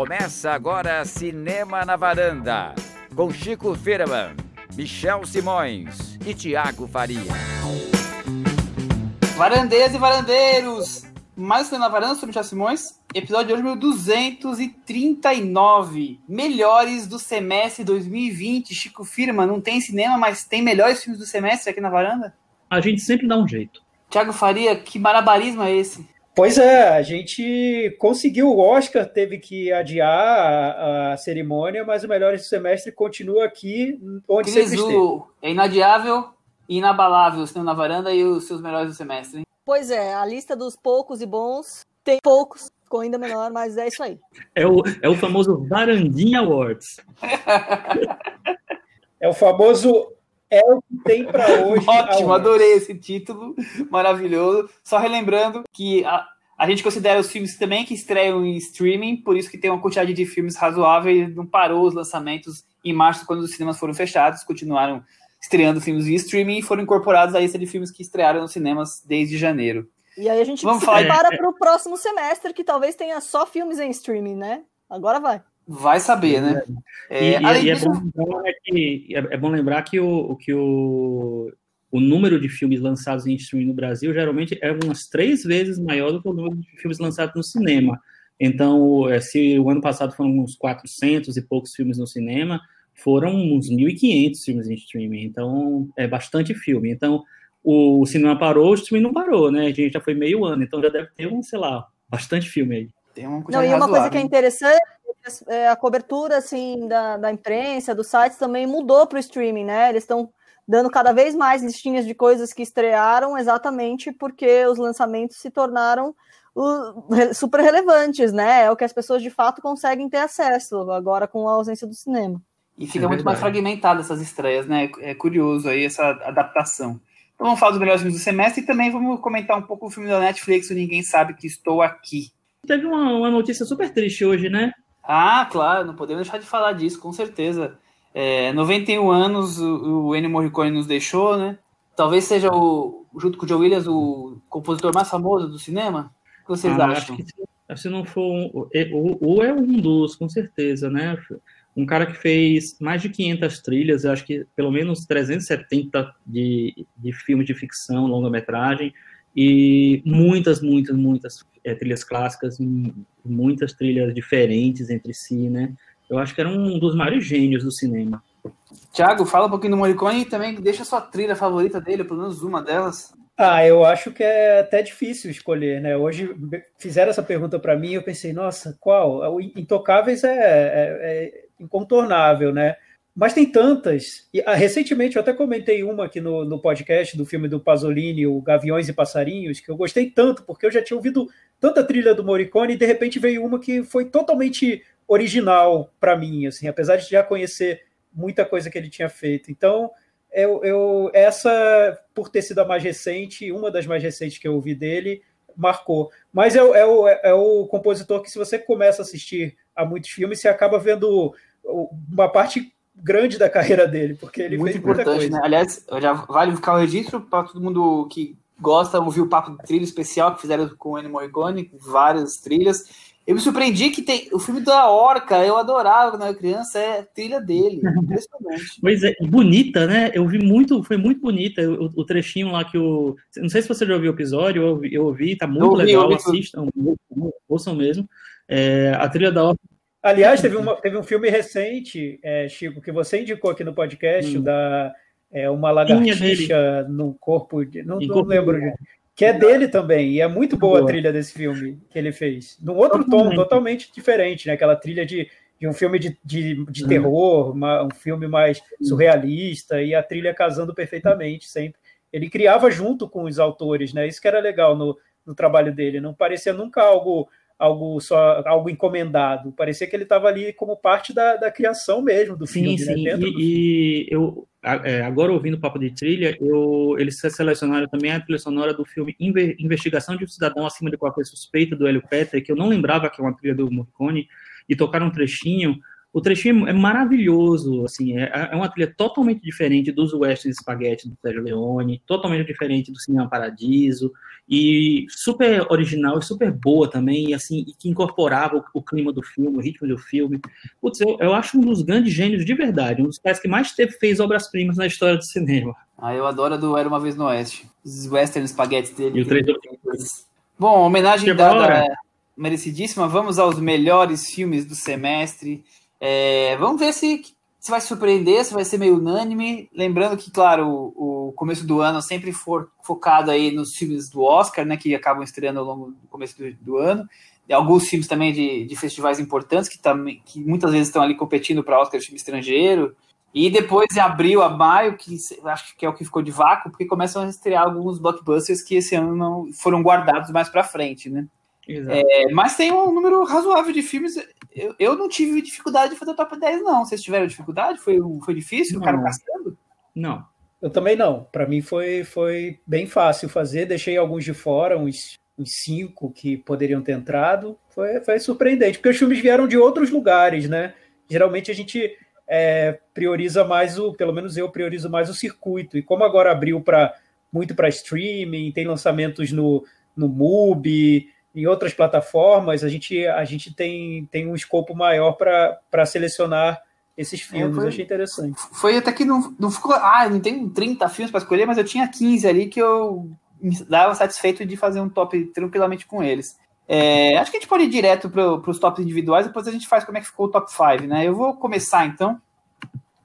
Começa agora Cinema na Varanda, com Chico Firman, Michel Simões e Tiago Faria. Varandeiras e varandeiros! Mais Cinema na Varanda, sou Michel Simões. Episódio de hoje, meu 239. Melhores do semestre 2020. Chico Firma, não tem cinema, mas tem melhores filmes do semestre aqui na varanda? A gente sempre dá um jeito. Tiago Faria, que malabarismo é esse? Pois é, a gente conseguiu o Oscar, teve que adiar a, a cerimônia, mas o melhor do semestre continua aqui, onde Cris, sempre o- esteve. É inadiável e inabalável o cinema na varanda e os seus melhores do semestre. hein? Pois é, a lista dos poucos e bons tem poucos, ficou ainda menor, mas é isso aí. É o, é o famoso Varandinha Awards. É o famoso é o que tem para hoje. Ótimo, adorei esse título, maravilhoso. Só relembrando que a, a gente considera os filmes também que estreiam em streaming, por isso que tem uma quantidade de filmes razoável e não parou os lançamentos em março, quando os cinemas foram fechados, continuaram estreando filmes via streaming e foram incorporados à lista de filmes que estrearam nos cinemas desde janeiro. E aí a gente Vamos se falar- prepara para o próximo semestre, que talvez tenha só filmes em streaming, né? Agora vai. Vai saber, né? E, É, e- e é, bom lembrar que, é, bom lembrar que, o, que o, o número de filmes lançados em streaming no Brasil geralmente é umas três vezes maior do que o número de filmes lançados no cinema. Então, é, se o ano passado foram uns 400 e poucos filmes no cinema, foram uns 1.500 filmes em streaming. Então, é bastante filme. Então, o, cinema parou, o streaming não parou, né? A gente já foi meio ano, então já deve ter um, sei lá, bastante filme aí. tem uma Não, quantidade e uma coisa razoável. que é interessante é a cobertura assim da, da imprensa, dos sites também mudou para o streaming, né? Eles estão dando cada vez mais listinhas de coisas que estrearam, exatamente porque os lançamentos se tornaram uh, super relevantes, né? É o que as pessoas de fato conseguem ter acesso agora com a ausência do cinema. E fica É muito mais fragmentada essas estreias, né? É curioso aí essa adaptação. Então vamos falar dos melhores filmes do semestre e também vamos comentar um pouco o filme da Netflix, o Ninguém Sabe Que Estou Aqui. Teve uma, uma notícia super triste hoje, né? Ah, claro, não podemos deixar de falar disso, com certeza. É, 91 anos o, o Ennio Morricone nos deixou, né? Talvez seja, o, junto com o Joe Williams, o compositor mais famoso do cinema. O que vocês Ah, acham? Acho que se, não for um, é- ou, ou é um dos, com certeza, né? Um cara que fez mais de 500 trilhas, eu acho que pelo menos 370 de, de filmes de ficção, longa-metragem, e muitas, muitas, muitas é, trilhas clássicas, m- muitas trilhas diferentes entre si, né? Eu acho que era um dos maiores gênios do cinema. Tiago, fala um pouquinho do Morricone e também deixa a sua trilha favorita dele, pelo menos uma delas. Ah, eu acho que é até difícil escolher, né? Hoje fizeram essa pergunta para mim e eu pensei, nossa, qual? O Intocáveis é, é- é incontornável, né? Mas tem tantas. E, ah, recentemente eu até comentei uma aqui no, no podcast do filme do Pasolini, o Gaviões e Passarinhos, que eu gostei tanto, porque eu já tinha ouvido tanta trilha do Morricone e de repente veio uma que foi totalmente original para mim, assim, apesar de já conhecer muita coisa que ele tinha feito. Então, eu, eu- essa, por ter sido a mais recente, uma das mais recentes que eu ouvi dele, marcou. Mas é, é, o, é o compositor que, se você começa a assistir a muitos filmes, você acaba vendo uma parte grande da carreira dele, porque ele Muito fez muita importante, coisa. né? Aliás, já vale ficar o registro para todo mundo que gosta ouvir o papo de trilha especial que fizeram com o Ennio Morricone, várias trilhas. Eu me surpreendi que tem o filme da Orca, eu adorava quando eu era criança, é trilha dele. Impressionante. Pois é, bonita, né? Eu vi muito, foi muito bonita o, o trechinho lá que o. Não sei se você já ouviu o episódio, eu ouvi, eu ouvi tá muito Eu ouvi, legal, eu ouvi assistam, ouçam mesmo. É, a trilha da Orca Aliás, teve, uma- teve um filme recente, é, Chico, que você indicou aqui no podcast, Hum. da é, uma lagartixa no corpo de. Não, não lembro. de- Que é dele também, e é muito boa a Boa. trilha desse filme que ele fez. Num outro tom, Totalmente. totalmente diferente, né? Aquela trilha de, de um filme de, de, de Uhum. terror, uma- um filme mais surrealista, e a trilha casando perfeitamente sempre. Ele criava junto com os autores, né? Isso que era legal no, no trabalho dele. Não parecia nunca algo algo só algo encomendado. Parecia que ele estava ali como parte da, da criação mesmo do Sim, filme, sim. né? E, e eu, é, agora ouvindo o papo de trilha, eu, eles selecionaram também a trilha sonora do filme Inve- Investigação de um Cidadão Acima de Qualquer Suspeita, do Hélio Petter, que eu não lembrava que é uma trilha do Morricone, e tocaram um trechinho O trechinho é maravilhoso, assim, é, é uma trilha totalmente diferente dos Western Spaghetti do Sérgio Leone, totalmente diferente do Cinema Paradiso, e super original e super boa também, e assim, e que incorporava o, o, clima do filme, o ritmo do filme. Putz, eu, eu, acho um dos grandes gênios de verdade, um dos caras que mais teve, fez obras-primas na história do cinema. Ah, eu adoro a do Era Uma Vez no Oeste, os Western Spaghetti dele. E o 3 Bom, homenagem dada merecidíssima, vamos aos melhores filmes do semestre, é, vamos ver se, se vai surpreender, se vai ser meio unânime. Lembrando que, claro, o, o começo do ano sempre for focado aí nos filmes do Oscar, né, que acabam estreando ao longo do começo do, do ano. E alguns filmes também de, de festivais importantes que, também, que muitas vezes estão ali competindo para Oscar de filme estrangeiro. E depois, em abril a maio, que acho que é o que ficou de vácuo, porque começam a estrear alguns blockbusters que esse ano não foram guardados mais para frente, né? É, mas tem um número razoável de filmes. Eu, eu não tive dificuldade de fazer o top 10, não. Vocês tiveram dificuldade? Foi, foi difícil? Não. Ficaram gastando? Não. Eu também não. Para mim foi, foi bem fácil fazer. Deixei alguns de fora, uns, uns cinco que poderiam ter entrado. Foi, foi surpreendente, porque os filmes vieram de outros lugares, né? Geralmente a gente é, prioriza mais o, pelo menos eu priorizo mais o circuito. E como agora abriu para muito para streaming, tem lançamentos no, no MUBI, em outras plataformas, a gente, a gente tem, tem um escopo maior para selecionar esses filmes. É, foi, achei interessante. Foi até que não, não ficou. Ah, não tem 30 filmes para escolher, mas eu tinha 15 ali que eu me dava satisfeito de fazer um top tranquilamente com eles. É, acho que a gente pode ir direto para os tops individuais, depois a gente faz como é que ficou o top 5, né? Eu vou começar então.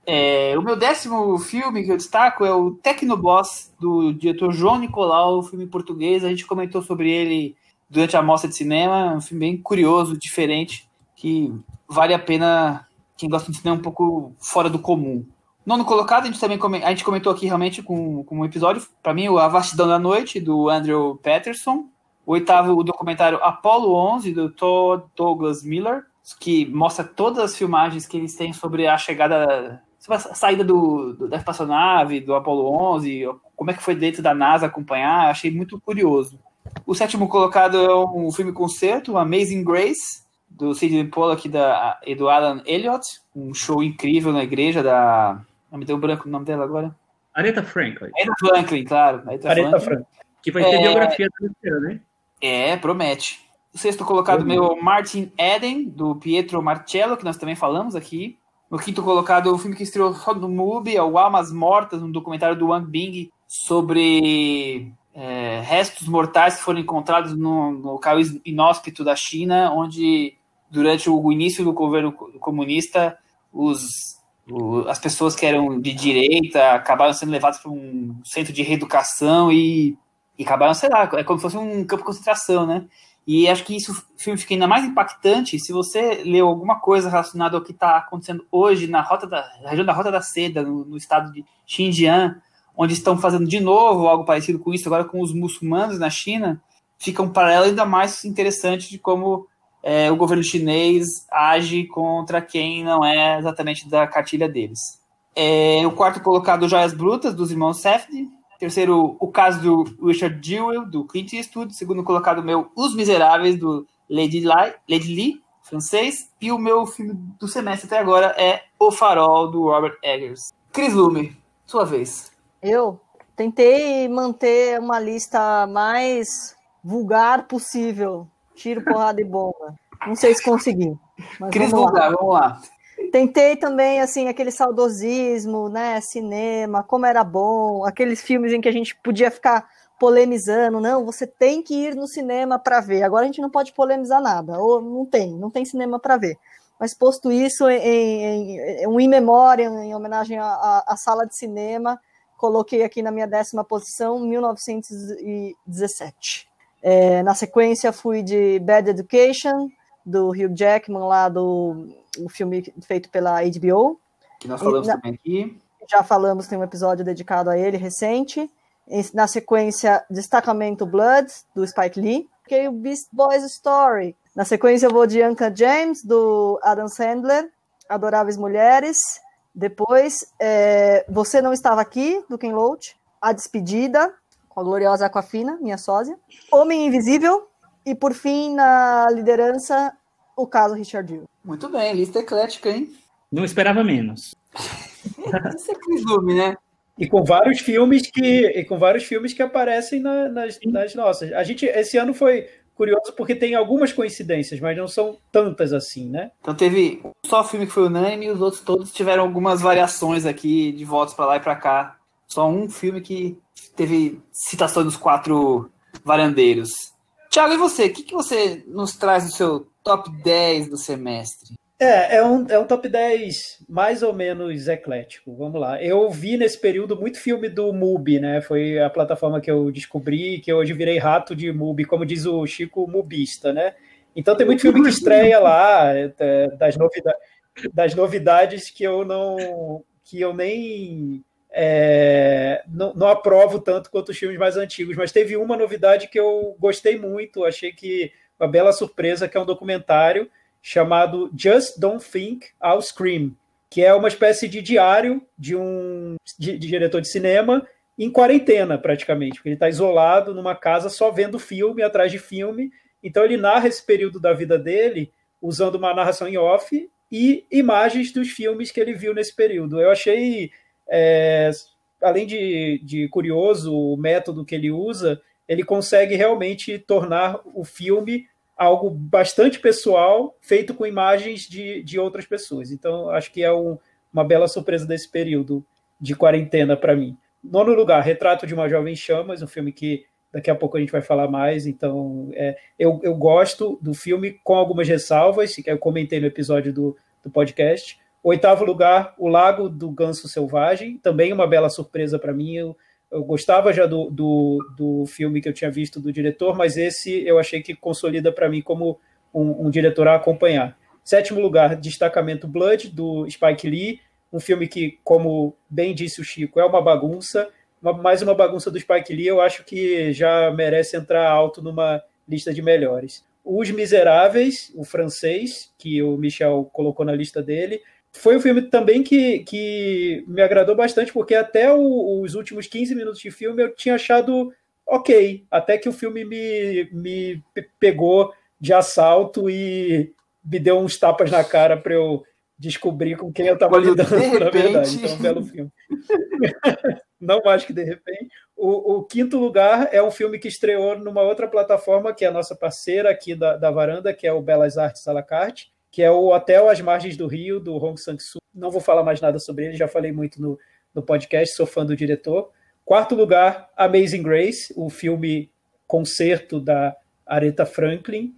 É, o meu décimo filme que eu destaco é o Tecnoboss, do diretor João Nicolau, filme português. A gente comentou sobre ele durante a mostra de cinema. Um filme bem curioso, diferente, que vale a pena quem gosta de cinema um pouco fora do comum. Nono colocado, a gente também a gente comentou aqui realmente com, com um episódio, para mim, o A Vastidão da Noite, do Andrew Patterson. O oitavo, o documentário Apollo 11, do Todd Douglas Miller, que mostra todas as filmagens que eles têm sobre a chegada, sobre a saída do, do, da espaçonave, do Apollo 11, como é que foi dentro da NASA acompanhar, achei muito curioso. O sétimo colocado é um filme concerto, Amazing Grace, do Sidney Pollack da, e do Alan Elliott. Um show incrível na igreja da. Não me deu branco o nome dela agora. Aretha Franklin. Aretha Franklin, claro. Aretha, Aretha Franklin. Que vai ter é... biografia da né? É, promete. O sexto colocado, meu Martin Eden, do Pietro Marcello, que nós também falamos aqui. No quinto colocado, o filme que estreou só no MUBI, é o Almas Mortas, um documentário do Wang Bing sobre é, restos mortais que foram encontrados no, local inóspito da China, onde durante o início do governo comunista os, o, as pessoas que eram de direita acabaram sendo levadas para um centro de reeducação e, e acabaram, sei lá, é como se fosse um campo de concentração, né? E acho que isso o filme fica ainda mais impactante se você leu alguma coisa relacionada ao que está acontecendo hoje na rota da na região da Rota da Seda, no, no estado de Xinjiang, onde estão fazendo de novo algo parecido com isso, agora com os muçulmanos na China, fica um paralelo ainda mais interessante de como é, o governo chinês age contra quem não é exatamente da cartilha deles. É, o quarto colocado, Joias Brutas, dos irmãos Safdie. Terceiro, o caso do Richard Jewell, do Clint Eastwood. Segundo colocado, meu Os Miseráveis, do Lady, Lai, Lady Lee, francês. E o meu filme do semestre até agora é O Farol, do Robert Eggers. Chris Lume, sua vez. Eu tentei manter uma lista mais vulgar possível. Tiro, porrada e bomba. Não sei se consegui. Cris vulgar, vamos lá. Tentei também, assim, aquele saudosismo, né? Cinema, como era bom, aqueles filmes em que a gente podia ficar polemizando, não, você tem que ir no cinema para ver. Agora a gente não pode polemizar nada, ou não tem, não tem cinema para ver. Mas posto isso em, em, em um in memória, em homenagem à sala de cinema, coloquei aqui na minha décima posição 1917. É, na sequência, fui de Bad Education, do Hugh Jackman, lá do o filme feito pela HBO. Que nós falamos na, também aqui. Já falamos, tem um episódio dedicado a ele recente. Na sequência, Destacamento Blood, do Spike Lee. Que o Beast Boys Story. Na sequência, eu vou de Anka James, do Adam Sandler. Adoráveis Mulheres. Depois, é, Você Não Estava Aqui, do Ken Loach. A Despedida, com a gloriosa Aquafina, minha sósia. Homem Invisível. E, por fim, na liderança, o caso Richard Hill. Muito bem, lista eclética, hein? Não esperava menos. Isso é presume, né? E com vários filmes que, e com vários filmes que aparecem na, nas, nas nossas. A gente, esse ano foi curioso porque tem algumas coincidências, mas não são tantas assim, né? Então teve só o filme que foi unânime e os outros todos tiveram algumas variações aqui de votos para lá e para cá. Só um filme que teve citação dos quatro varandeiros. Tiago, e você? O que, que você nos traz no seu top 10 do semestre? É, é um, é um top 10 mais ou menos eclético. Vamos lá. Eu vi nesse período muito filme do MUBI, né? Foi a plataforma que eu descobri, que hoje virei rato de MUBI, como diz o Chico, mubista, né? Então tem muito filme que estreia lá, é, das, novidades, das novidades que eu não. que eu nem. É, não, não aprovo tanto quanto os filmes mais antigos, mas teve uma novidade que eu gostei muito, achei que uma bela surpresa, que é um documentário chamado Just Don't Think I'll Scream, que é uma espécie de diário de um de, de diretor de cinema em quarentena, praticamente, porque ele está isolado numa casa só vendo filme atrás de filme. Então ele narra esse período da vida dele usando uma narração em off e imagens dos filmes que ele viu nesse período. Eu achei, é, além de, de curioso o método que ele usa, ele consegue realmente tornar o filme algo bastante pessoal, feito com imagens de, de outras pessoas. Então, acho que é um, uma bela surpresa desse período de quarentena para mim. Nono lugar, Retrato de uma Jovem Chamas, um filme que daqui a pouco a gente vai falar mais. Então, é, eu, eu gosto do filme com algumas ressalvas, que eu comentei no episódio do, do podcast. Oitavo lugar, O Lago do Ganso Selvagem, também uma bela surpresa para mim. Eu, eu gostava já do, do, do, filme que eu tinha visto do diretor, mas esse eu achei que consolida para mim como um, um, diretor a acompanhar. Sétimo lugar, Destacamento Blood, do Spike Lee, um filme que, como bem disse o Chico, é uma bagunça, uma, mais uma bagunça do Spike Lee, eu acho que já merece entrar alto numa lista de melhores. Os Miseráveis, o francês, que o Michel colocou na lista dele, foi um filme também que, que me agradou bastante, porque até o, os últimos 15 minutos de filme eu tinha achado ok, até que o filme me, me pegou de assalto e me deu uns tapas na cara para eu descobrir com quem eu estava lidando, repente... na verdade. Então, um belo filme. Não mais que de repente. O, o, quinto lugar é um filme que estreou numa outra plataforma, que é a nossa parceira aqui da, da varanda, que é o Belas Artes à la carte que é o Hotel às Margens do Rio, do Hong Sang-soo. Não vou falar mais nada sobre ele, já falei muito no, no podcast, sou fã do diretor. Quarto lugar, Amazing Grace, o filme concerto da Aretha Franklin,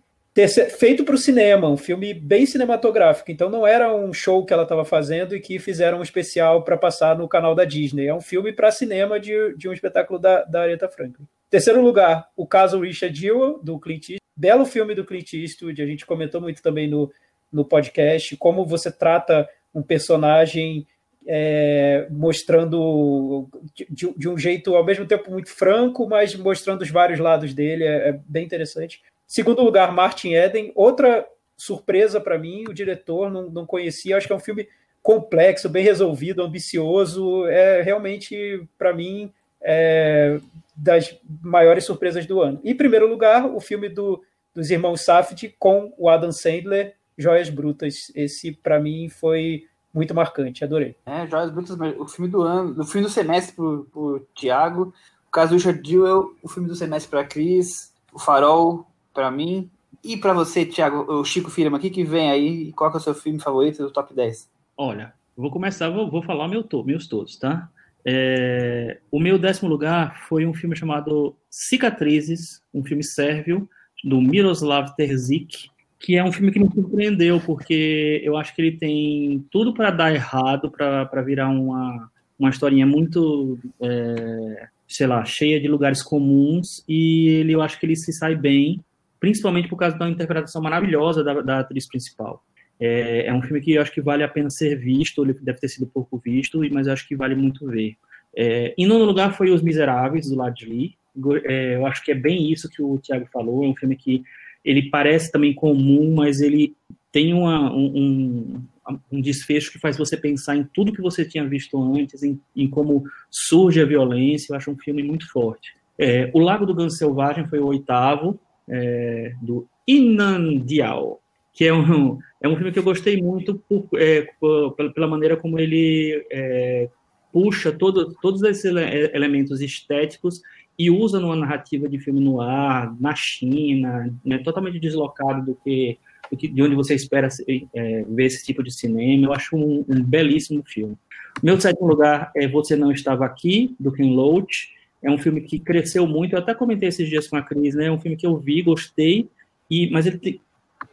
feito para o cinema, um filme bem cinematográfico. Então não era um show que ela estava fazendo e que fizeram um especial para passar no canal da Disney. É um filme para cinema de, de um espetáculo da, da Aretha Franklin. Terceiro lugar, o caso Richard Jewell, do Clint Eastwood. Belo filme do Clint Eastwood, a gente comentou muito também no, no podcast, como você trata um personagem é, mostrando de, de, um jeito ao mesmo tempo muito franco, mas mostrando os vários lados dele, é, é bem interessante. Segundo lugar, Martin Eden, outra surpresa para mim, o diretor não, não conhecia, acho que é um filme complexo, bem resolvido, ambicioso, é realmente para mim é, das maiores surpresas do ano. Em primeiro lugar, o filme do, dos irmãos Safdie com o Adam Sandler, Joias Brutas. Esse, para mim, foi muito marcante, adorei. É, Joias Brutas, o filme do ano, o filme do semestre pro, pro Thiago, o caso do Jewell, o filme do semestre para Cris, o Farol para mim. E para você, Thiago, o Chico Firma, o que, que vem aí? Qual é o seu filme favorito do top 10? Olha, vou começar, vou, vou falar meu to, meus todos, tá? É, o meu décimo lugar foi um filme chamado Cicatrizes, um filme sérvio, do Miroslav Terzic, que é um filme que me surpreendeu, porque eu acho que ele tem tudo para dar errado, para virar uma, uma historinha muito, é, sei lá, cheia de lugares comuns, e ele, eu acho que ele se sai bem, principalmente por causa da interpretação maravilhosa da, da atriz principal. É, é, um filme que eu acho que vale a pena ser visto, ele deve ter sido pouco visto, mas eu acho que vale muito ver. É, em nono lugar foi Os Miseráveis, do Ladli. É, eu acho que é bem isso que o Thiago falou, é um filme que ele parece também comum, mas ele tem uma, um, um, desfecho que faz você pensar em tudo que você tinha visto antes, em, em como surge a violência. Eu acho um filme muito forte. É, o Lago do Ganso Selvagem foi o oitavo, é, do Inan Diao, que é um, É um filme que eu gostei muito por, é, por, pela maneira como ele é, puxa todo, todos esses elementos estéticos e usa numa narrativa de filme no ar, na China, né, totalmente deslocado do que, do que, de onde você espera é, ver esse tipo de cinema. Eu acho um, um, belíssimo filme. Meu sétimo lugar é Você Não Estava Aqui, do Ken Loach. É um filme que cresceu muito. Eu até comentei esses dias com a Cris, né? É um filme que eu vi, gostei, e, mas ele tem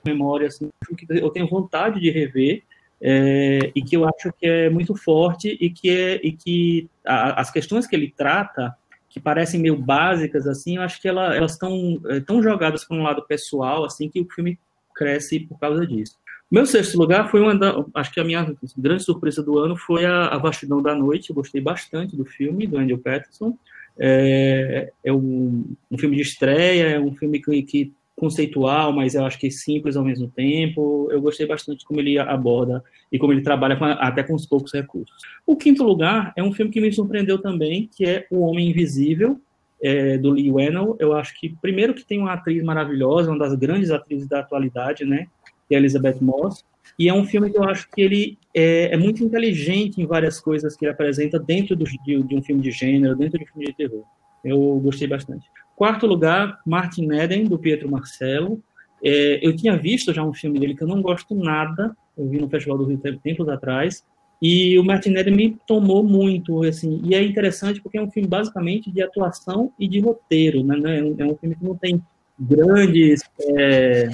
memória, assim, que eu tenho vontade de rever. É, e que eu acho que é muito forte e que, é, e que a, as questões que ele trata que parecem meio básicas, assim, eu acho que ela, elas estão é, tão jogadas para um lado pessoal, assim, que o filme cresce por causa disso. Meu sexto lugar foi uma da, acho que a minha grande surpresa do ano foi a, a Vastidão da Noite, eu gostei bastante do filme, do Andrew Patterson, é, é um, um, filme de estreia, é um filme que, que conceitual, mas eu acho que simples ao mesmo tempo. Eu gostei bastante como ele aborda e como ele trabalha com, até com os poucos recursos. O quinto lugar é um filme que me surpreendeu também, que é O Homem Invisível, é, do Lee Whannell. Eu acho que, primeiro, que tem uma atriz maravilhosa, uma das grandes atrizes da atualidade, né, que é Elizabeth Moss, e é um filme que eu acho que ele é, é muito inteligente em várias coisas que ele apresenta dentro do, de, de um filme de gênero, dentro de um filme de terror. Eu gostei bastante. Quarto lugar, Martin Eden, do Pietro Marcelo. É, eu tinha visto já um filme dele que eu não gosto nada, eu vi no Festival do Rio tempos atrás, e o Martin Eden me tomou muito, assim, e é interessante porque é um filme basicamente de atuação e de roteiro, né? É, é um filme que não tem grandes, é,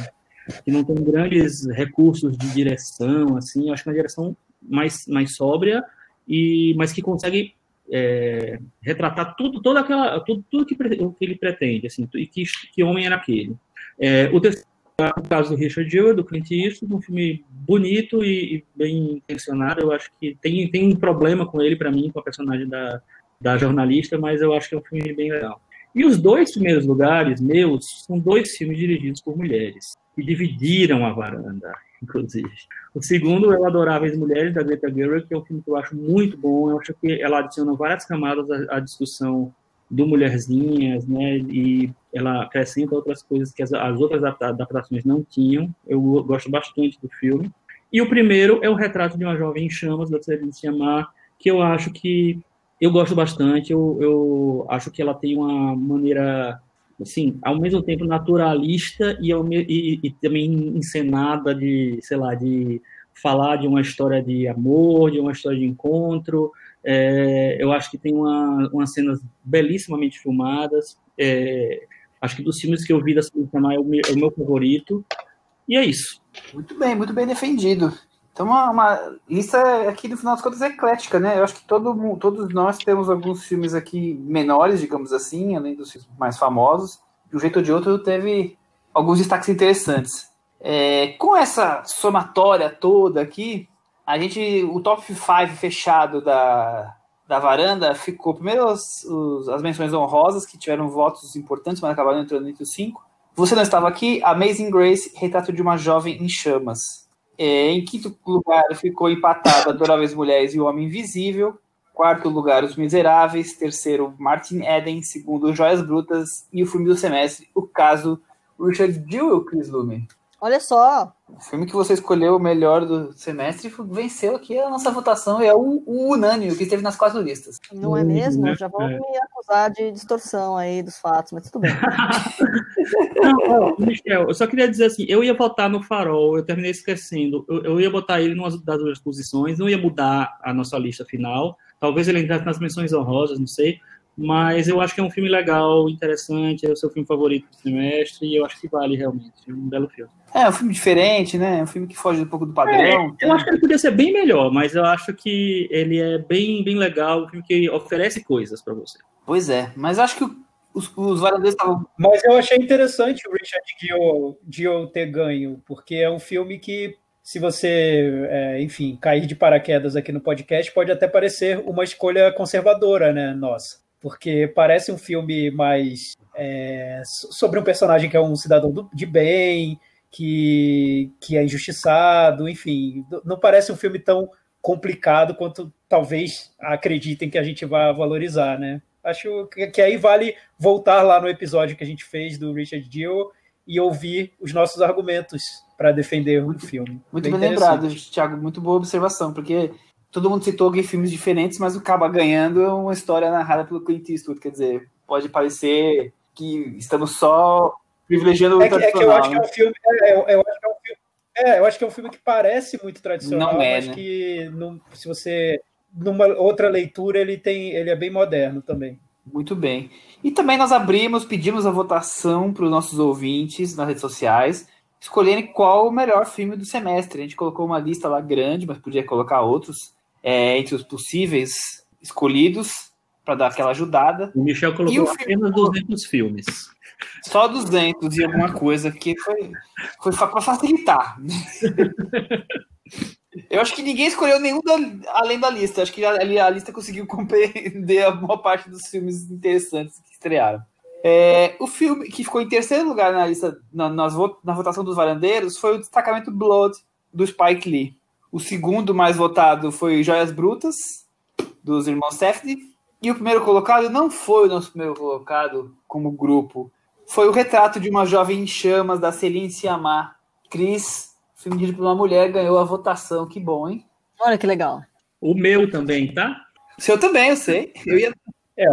que não tem grandes recursos de direção, assim, eu acho que é uma direção mais, mais sóbria, e, mas que consegue é, retratar tudo, toda aquela, tudo, tudo que, que, ele pretende, assim, e que, que homem era aquele. É, o terceiro o caso do Richard Jewell, do Clint Eastwood, um filme bonito e, e, bem intencionado. Eu acho que tem, tem um problema com ele, para mim, com a personagem da, da jornalista, mas eu acho que é um filme bem legal. E os dois primeiros lugares meus são dois filmes dirigidos por mulheres, que dividiram a varanda inclusive. O segundo é o Adoráveis Mulheres, da Greta Gerwig, que é um filme que eu acho muito bom. Eu acho que ela adiciona várias camadas à, à discussão do Mulherzinhas, né? E ela acrescenta outras coisas que as, as outras adaptações não tinham. Eu gosto bastante do filme. E o primeiro é o Retrato de uma Jovem em Chamas, da Celine Sciamma, que eu acho que eu gosto bastante. Eu, eu acho que ela tem uma maneira assim, ao mesmo tempo naturalista e, e, e, também encenada de, sei lá, de falar de uma história de amor, de uma história de encontro. É, eu acho que tem uma, umas cenas belíssimamente filmadas. É, acho que dos filmes que eu vi da Samar o meu, é o meu favorito. E é isso. Muito bem, muito bem defendido. Então, uma, uma, lista aqui, no final das contas, é eclética, né? Eu acho que todo, todos nós temos alguns filmes aqui menores, digamos assim, além dos mais famosos. De um jeito ou de outro, teve alguns destaques interessantes. É, com essa somatória toda aqui, a gente, o top 5 fechado da, da varanda ficou primeiro os, os, as menções honrosas, que tiveram votos importantes, mas acabaram entrando entre os cinco. Você não estava aqui, Amazing Grace, Retrato de uma Jovem em Chamas. É, em quinto lugar ficou empatado Adoráveis Mulheres e o Homem Invisível. Quarto lugar, Os Miseráveis. Terceiro, Martin Eden. Segundo, Joias Brutas. E o filme do semestre, O Caso Richard Jewell, Chris Lumen. Olha só. O filme que você escolheu o melhor do semestre venceu aqui a nossa votação. É o, o unânime, que esteve nas quatro listas. Não é mesmo? Uhum. Já vão é. me acusar de distorção aí dos fatos, mas tudo bem. não, Michel, eu só queria dizer assim, eu ia votar no Farol, eu terminei esquecendo. Eu, eu ia botar ele numa das duas posições, não ia mudar a nossa lista final. Talvez ele entrasse nas menções honrosas, não sei. Mas eu acho que é um filme legal, interessante, é o seu filme favorito do semestre, e eu acho que vale realmente. É um belo filme. É, um filme diferente, né? É um filme que foge um pouco do padrão. É, eu acho que ele podia ser bem melhor, mas eu acho que ele é bem, bem legal, um filme que oferece coisas para você. Pois é, mas acho que os, os varandeiros estavam. Mas eu achei interessante o Richard Gere ter ganho, porque é um filme que se você, é, enfim, cair de paraquedas aqui no podcast, pode até parecer uma escolha conservadora, né, nossa porque parece um filme mais é, sobre um personagem que é um cidadão do, de bem, que, que é injustiçado, enfim, não parece um filme tão complicado quanto talvez acreditem que a gente vai valorizar, né? Acho que, que aí vale voltar lá no episódio que a gente fez do Richard Gill e ouvir os nossos argumentos para defender o filme. Muito bem, bem lembrado, Thiago, muito boa observação, porque todo mundo citou alguns filmes diferentes, mas o acaba ganhando uma história narrada pelo Clint Eastwood, quer dizer, pode parecer que estamos só privilegiando o é que, é que eu acho que é um filme, é, eu, eu acho que é um filme é, eu acho que é um filme que parece muito tradicional, não é, mas né? que não, se você numa outra leitura ele tem, ele é bem moderno também. Muito bem. E também nós abrimos, pedimos a votação para os nossos ouvintes nas redes sociais escolherem qual o melhor filme do semestre. A gente colocou uma lista lá grande, mas podia colocar outros é, entre os possíveis escolhidos para dar aquela ajudada. O Michel colocou o apenas 200 filmes. Só 200 e alguma coisa, que foi, foi para facilitar. Eu acho que ninguém escolheu nenhum da, além da lista. Acho que a, a lista conseguiu compreender a maior parte dos filmes interessantes que estrearam. É, o filme que ficou em terceiro lugar na lista, na, nas, na votação dos varandeiros, foi o destacamento Blood, do Spike Lee. O segundo mais votado foi Joias Brutas, dos irmãos Safdie. E o primeiro colocado não foi o nosso primeiro colocado como grupo. Foi o retrato de uma jovem em chamas da Celine Sciamma. Cris, filme dirigido por uma mulher, ganhou a votação. Que bom, hein? Olha que legal. O meu também, tá? O seu também, eu sei. Eu ia, é,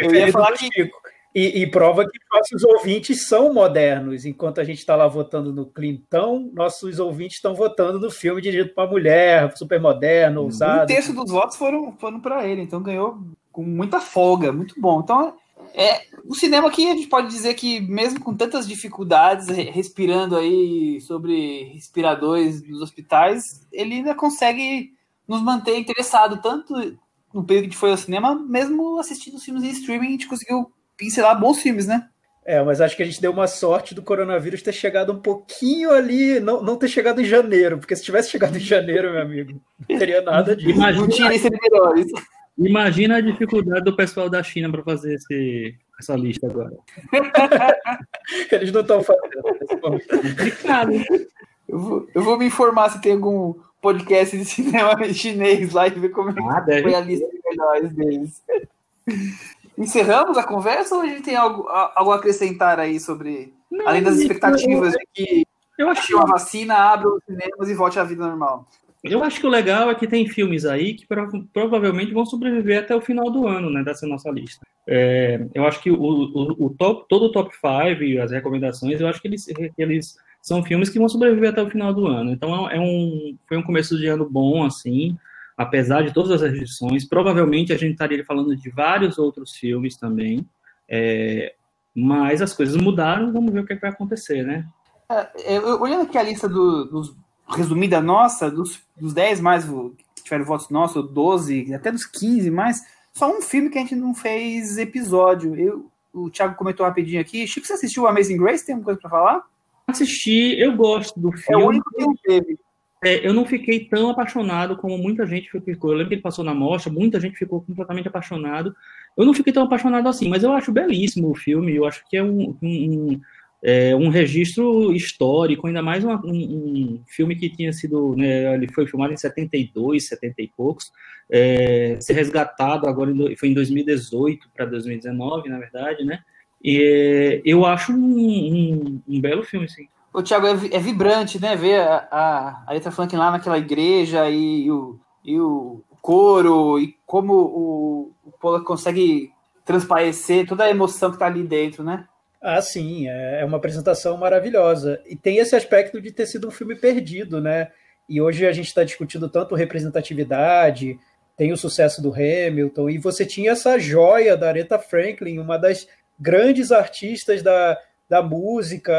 eu ia falar que... Chico. E, e, prova que nossos ouvintes são modernos. Enquanto a gente está lá votando no Clintão, nossos ouvintes estão votando no filme dirigido para mulher, super moderno, ousado. Um terço dos votos foram, foram para ele, então ganhou com muita folga, muito bom. Então, é, o cinema aqui a gente pode dizer que, mesmo com tantas dificuldades, respirando aí sobre respiradores dos hospitais, ele ainda consegue nos manter interessado, tanto no período que a gente foi ao cinema, mesmo assistindo os filmes em streaming, a gente conseguiu pincelar bons filmes, né? É, mas acho que a gente deu uma sorte do coronavírus ter chegado um pouquinho ali, não, não ter chegado em janeiro, porque se tivesse chegado em janeiro, meu amigo, não teria nada disso. Imagina, não tinha esse melhores. Imagina a dificuldade do pessoal da China para fazer esse, essa lista agora. Eles não estão fazendo. Complicado. Eu vou, eu vou me informar se tem algum podcast de cinema chinês lá e ver como ah, foi a lista de melhores deles. Encerramos a conversa ou a gente tem algo, algo a acrescentar aí sobre. Não, além das expectativas eu, de que eu acho que uma vacina abra os cinemas e volte à vida normal? Eu acho que o legal é que tem filmes aí que provavelmente vão sobreviver até o final do ano, né, dessa nossa lista. É, eu acho que o, o, o, top, todo o top 5 e as recomendações, eu acho que eles, eles são filmes que vão sobreviver até o final do ano. Então é um, foi um começo de ano bom, assim, apesar de todas as restrições. Provavelmente a gente estaria falando de vários outros filmes também, é, mas as coisas mudaram, vamos ver o que, é que vai acontecer, né? É, olhando aqui a lista do, dos resumida nossa, dos, dos 10 mais que tiveram votos nossos, 12, até dos 15 mais, só um filme que a gente não fez episódio. Eu, o Thiago comentou rapidinho aqui. Chico, você assistiu o Amazing Grace? Tem alguma coisa para falar? Assisti, eu gosto do filme. É o único que não teve. É, eu não fiquei tão apaixonado como muita gente ficou. Eu lembro que ele passou na mostra, muita gente ficou completamente apaixonado. Eu não fiquei tão apaixonado assim, mas eu acho belíssimo o filme. Eu acho que é um, um, é, um registro histórico, ainda mais uma, um, um, filme que tinha sido, né, ele foi filmado em 72, 70 e poucos, é, ser resgatado agora, em, foi em 2018 para 2019, na verdade, né? E eu acho um, um belo filme, sim. O Thiago, é, é, vibrante, né? Ver a, a Aretha Franklin lá naquela igreja e, e, o, e o coro e como o, o consegue transparecer toda a emoção que está ali dentro, né? Ah, sim, é, é uma apresentação maravilhosa. E tem esse aspecto de ter sido um filme perdido, né? E hoje a gente está discutindo tanto representatividade, tem o sucesso do Hamilton, e você tinha essa joia da Aretha Franklin, uma das grandes artistas da, da música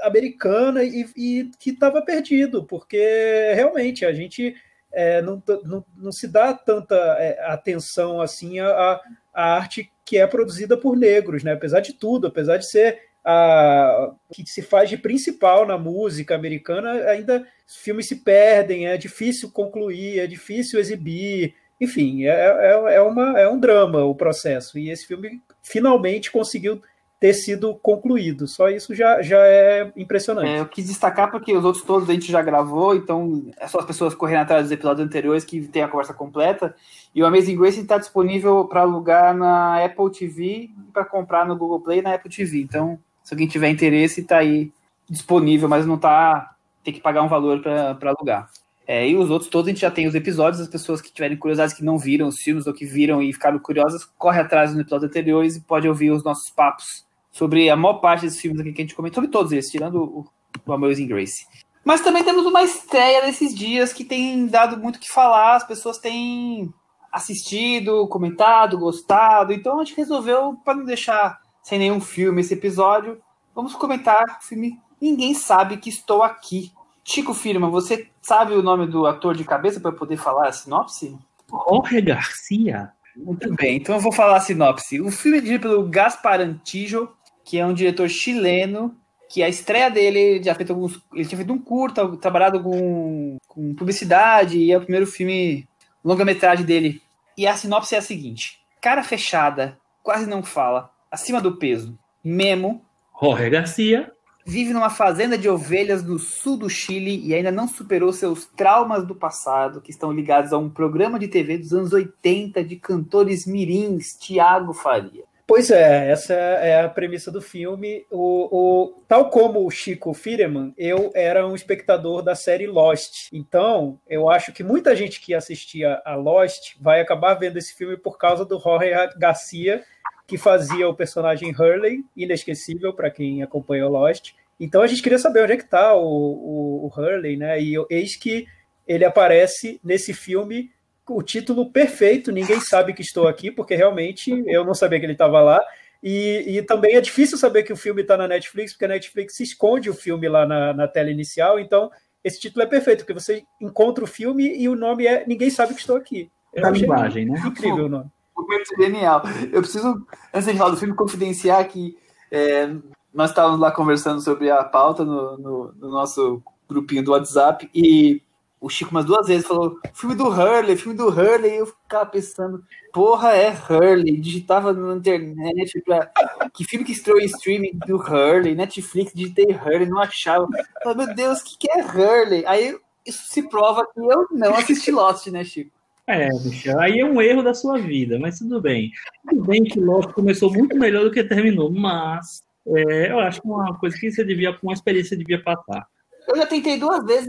americana e, e que estava perdido, porque realmente a gente é, não, não, não, se dá tanta é, atenção assim à, à arte que é produzida por negros, né? apesar de tudo, apesar de ser a que se faz de principal na música americana, ainda filmes se perdem, é difícil concluir, é difícil exibir, enfim, é, é, é, uma, é um drama o processo. E esse filme finalmente conseguiu ter sido concluído. Só isso já, já é impressionante. É, eu quis destacar porque os outros todos a gente já gravou, então é só as pessoas correndo atrás dos episódios anteriores que tem a conversa completa. E o Amazing Grace está disponível para alugar na Apple TV e para comprar no Google Play na Apple TV. Então, Se alguém tiver interesse, tá aí disponível, mas não tá. Tem que pagar um valor para alugar. É, e os outros todos a gente já tem os episódios, as pessoas que tiverem curiosidades que não viram os filmes ou que viram e ficaram curiosas, corre atrás nos episódios anteriores e pode ouvir os nossos papos sobre a maior parte desses filmes aqui que a gente comentou, sobre todos eles, tirando o, o Amazing Grace. Mas também temos uma estreia desses dias que tem dado muito o que falar, as pessoas têm assistido, comentado, gostado, então a gente resolveu, para não deixar sem nenhum filme esse episódio, vamos comentar o filme Ninguém Sabe Que Estou Aqui, Chico Firma, você sabe o nome do ator de cabeça para poder falar a sinopse? Jorge Garcia. Muito bem, então eu vou falar a sinopse. O filme é dirigido pelo Gaspar Antijo, que é um diretor chileno, que a estreia dele já feito alguns, ele tinha feito um curta, trabalhado com, com publicidade e é o primeiro filme longa-metragem dele. E a sinopse é a seguinte: cara fechada, quase não fala, acima do peso, Memo, Jorge Garcia, vive numa fazenda de ovelhas no sul do Chile e ainda não superou seus traumas do passado, que estão ligados a um programa de TV dos anos 80 de cantores mirins, Tiago Faria. Pois é, essa é a premissa do filme. O, o, tal como o Chico Firman, eu era um espectador da série Lost. Então, eu acho que muita gente que assistia a Lost vai acabar vendo esse filme por causa do Jorge Garcia, que fazia o personagem Hurley, inesquecível para quem acompanhou Lost. Então a gente queria saber onde é que está o, o, o, Hurley, né? E eis que ele aparece nesse filme o título perfeito, ninguém sabe que estou aqui, porque realmente eu não sabia que ele estava lá. E, e, também é difícil saber que o filme está na Netflix, porque a Netflix esconde o filme lá na, na tela inicial. Então, esse título é perfeito, porque você encontra o filme e o nome é Ninguém Sabe Que Estou Aqui. É a linguagem, né? Incrível o nome muito genial. Eu preciso, antes de falar do filme, confidenciar que é, nós estávamos lá conversando sobre a pauta no, no, no, nosso grupinho do WhatsApp e o Chico umas duas vezes falou filme do Hurley, filme do Hurley, e eu ficava pensando, porra, é Hurley, digitava na internet pra, que filme que estreou em streaming do Hurley, Netflix, digitei Hurley, não achava. Falei, meu Deus, o que, que é Hurley? Aí isso se prova que eu não assisti Lost, né, Chico? É, Michel, aí é um erro da sua vida, mas tudo bem. Tudo bem que Lost começou muito melhor do que terminou, mas é, eu acho que é uma coisa que você devia, com uma experiência, devia passar. Eu já tentei duas vezes,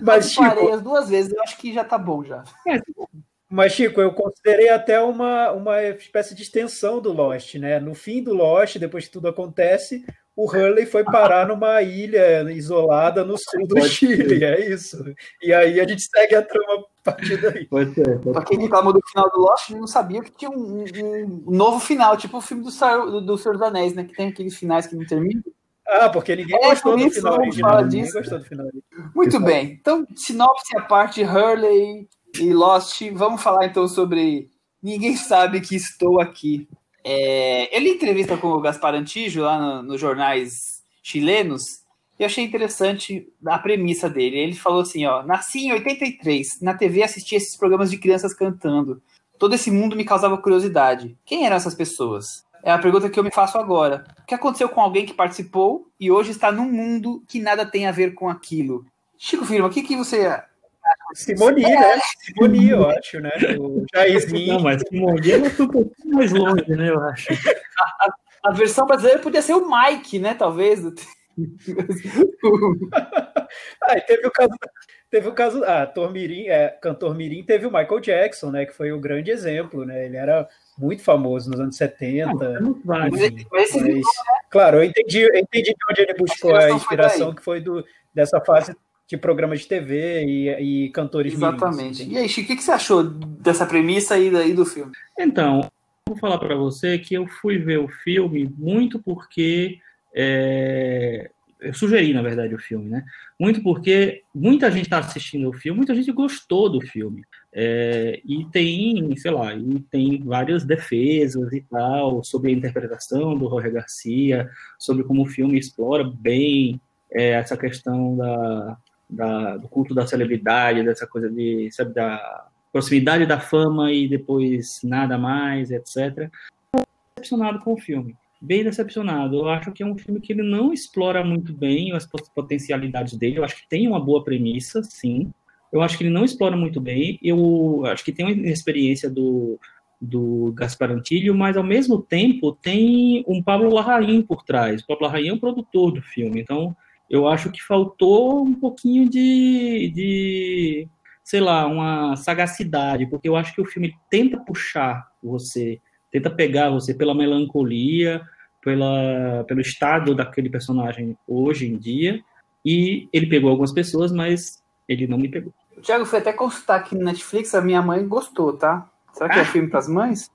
mas Chico, parei as duas vezes, eu acho que já tá bom já. É, mas, Chico, eu considerei até uma, uma espécie de extensão do Lost, né? No fim do Lost, depois que tudo acontece, o Hurley foi parar numa ilha isolada no sul do Chile, é isso. E aí a gente segue a trama a partir daí. Pode ser. Pra quem reclamou do final do Lost, não sabia que tinha um, um, novo final, tipo o filme do, do, do Senhor dos Anéis, né? Que tem aqueles finais que não terminam. Ah, porque ninguém é, gostou do final original. Ninguém gostou do final. Muito bem. Então, sinopse a parte Hurley e Lost. Vamos falar então sobre Ninguém Sabe Que Estou Aqui. É, ele entrevista com o Gaspar Antijo lá nos no jornais chilenos e eu achei interessante a premissa dele. Ele falou assim: ó, nasci em 83, na TV assistia esses programas de crianças cantando. Todo esse mundo me causava curiosidade. Quem eram essas pessoas? É a pergunta que eu me faço agora. O que aconteceu com alguém que participou e hoje está num mundo que nada tem a ver com aquilo? Chico Firma, o que, que você Simoni, é. né? Simoni, eu acho, né? O Jairzinho. Não, mas Simoni é um pouquinho mais longe, né? Eu acho. A, a, a, versão brasileira podia ser o Mike, né? Talvez. ah, teve o caso. Teve o caso. Ah, Tormirim, é, cantor Mirim teve o Michael Jackson, né? Que foi o grande exemplo, né? Ele era muito famoso nos anos 70. Ah, é mas, mas, claro, eu entendi, eu entendi de onde ele buscou a inspiração, que foi do, dessa fase de programas de TV e, e cantores Exatamente. e aí, Chico, o que, você achou dessa premissa aí, daí do filme? Então, vou falar para você que eu fui ver o filme muito porque é, eu sugeri, na verdade, o filme, né? Muito porque muita gente está assistindo o filme, muita gente gostou do filme. É, e tem, sei lá, e tem várias defesas e tal sobre a interpretação do Jorge Garcia, sobre como o filme explora bem é, essa questão da, da, do culto da celebridade, dessa coisa de, sabe, da proximidade da fama e depois nada mais, etc. Decepcionado com o filme. Bem decepcionado. Eu acho que é um filme que ele não explora muito bem as potencialidades dele. Eu acho que tem uma boa premissa, sim. Eu acho que ele não explora muito bem. Eu acho que tem uma experiência do, do Gaspar Antilho, mas ao mesmo tempo tem um Pablo Larraín por trás. O Pablo Larraín é o produtor do filme, então eu acho que faltou um pouquinho de, de, sei lá, uma sagacidade, porque eu acho que o filme tenta puxar você, tenta pegar você pela melancolia, pela, pelo estado daquele personagem hoje em dia, e ele pegou algumas pessoas, mas ele não me pegou. O Thiago foi até consultar aqui no Netflix, a minha mãe gostou, tá? Será que é filme para as mães?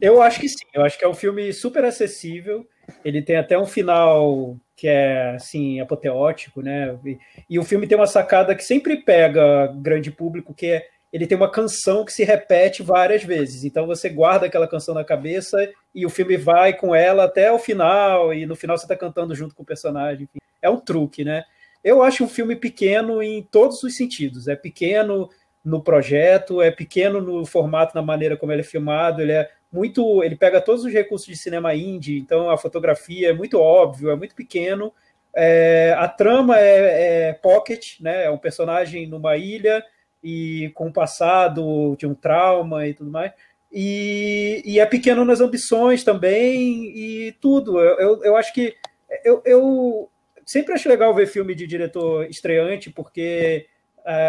Eu acho que sim. Eu acho que é um filme super acessível. Ele tem até um final que é assim apoteótico, né? E, e, o filme tem uma sacada que sempre pega grande público, que é ele tem uma canção que se repete várias vezes. Então você guarda aquela canção na cabeça e o filme vai com ela até o final e no final você está cantando junto com o personagem. Enfim, é um truque, né? Eu acho um filme pequeno em todos os sentidos. É pequeno no projeto, é pequeno no formato, na maneira como ele é filmado, ele é muito, ele pega todos os recursos de cinema indie, então a fotografia é muito óbvio, é muito pequeno, é, a trama é, é, pocket, né, é um personagem numa ilha e com um passado de um trauma e tudo mais, e, e é pequeno nas ambições também e tudo, eu, eu, eu acho que eu, eu sempre acho legal ver filme de diretor estreante, porque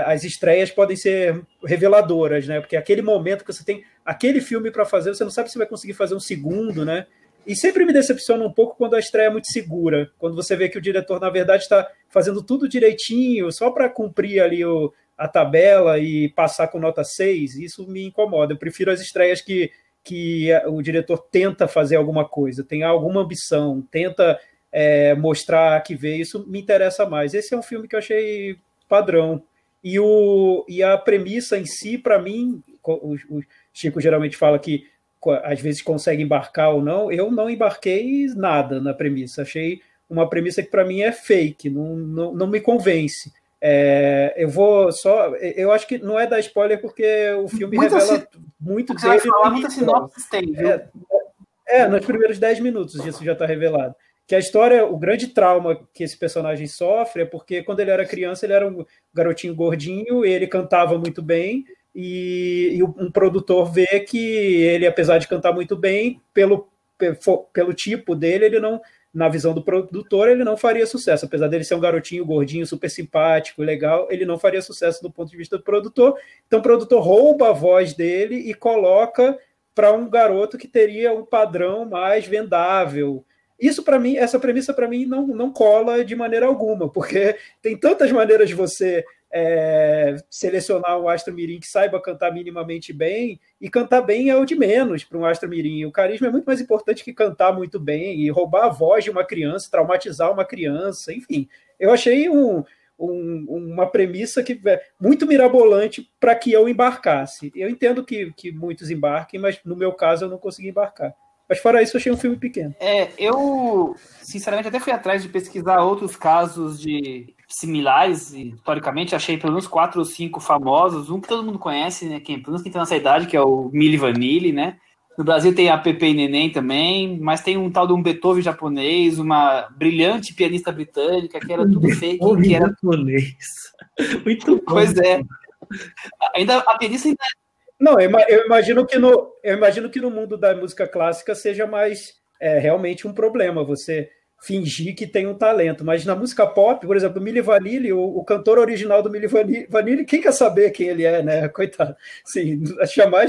as estreias podem ser reveladoras, né? Porque aquele momento que você tem aquele filme para fazer, você não sabe se vai conseguir fazer um segundo, né? E sempre me decepciona um pouco quando a estreia é muito segura, quando você vê que o diretor, na verdade, está fazendo tudo direitinho, só para cumprir ali o, a tabela e passar com nota 6, isso me incomoda. Eu prefiro as estreias que, que o diretor tenta fazer alguma coisa, tem alguma ambição, tenta é, mostrar que vê, isso me interessa mais. Esse é um filme que eu achei padrão. E, o, e a premissa em si, para mim, o, o, Chico geralmente fala que às vezes consegue embarcar ou não. Eu não embarquei nada na premissa. Achei uma premissa que para mim é fake, não, não, não me convence. É, eu vou só. Eu acho que não é dar spoiler porque o filme muito revela assim, muito dele. Vai falar, muita sinopse tem? É, é, nos primeiros 10 minutos isso já está revelado que a história, o grande trauma que esse personagem sofre é porque quando ele era criança ele era um garotinho gordinho, ele cantava muito bem e, e um produtor vê que ele, apesar de cantar muito bem, pelo, pelo tipo dele, ele não, na visão do produtor, ele não faria sucesso. Apesar dele ser um garotinho gordinho, super simpático, legal, ele não faria sucesso do ponto de vista do produtor. Então o produtor rouba a voz dele e coloca para um garoto que teria um padrão mais vendável, isso para mim, essa premissa para mim não, não cola de maneira alguma, porque tem tantas maneiras de você é, selecionar um astro mirim que saiba cantar minimamente bem, e cantar bem é o de menos para um astro mirim. O carisma é muito mais importante que cantar muito bem e roubar a voz de uma criança, traumatizar uma criança, enfim. Eu achei um, um, uma premissa que é muito mirabolante para que eu embarcasse. Eu entendo que, que muitos embarquem, mas no meu caso eu não consegui embarcar. Mas fora isso, eu achei um filme pequeno. É, eu, sinceramente, até fui atrás de pesquisar outros casos de similares, e, historicamente, achei pelo menos quatro ou cinco famosos. Um que todo mundo conhece, né? Quem, pelo menos quem tem nossa idade, que é o Milli Vanilli, né? No Brasil tem a Pepe e Neném também, mas tem um tal de um Beethoven japonês, uma brilhante pianista britânica, que era tudo fake. que era japonês. Muito bom. Pois é. Ainda, a pianista ainda não, eu imagino que no, eu imagino que no mundo da música clássica seja mais é, realmente um problema você fingir que tem um talento, mas na música pop, por exemplo, Milli Vanilli, o, o cantor original do Milli Vanilli, quem quer saber quem ele é, né? Coitado. Sim, chamar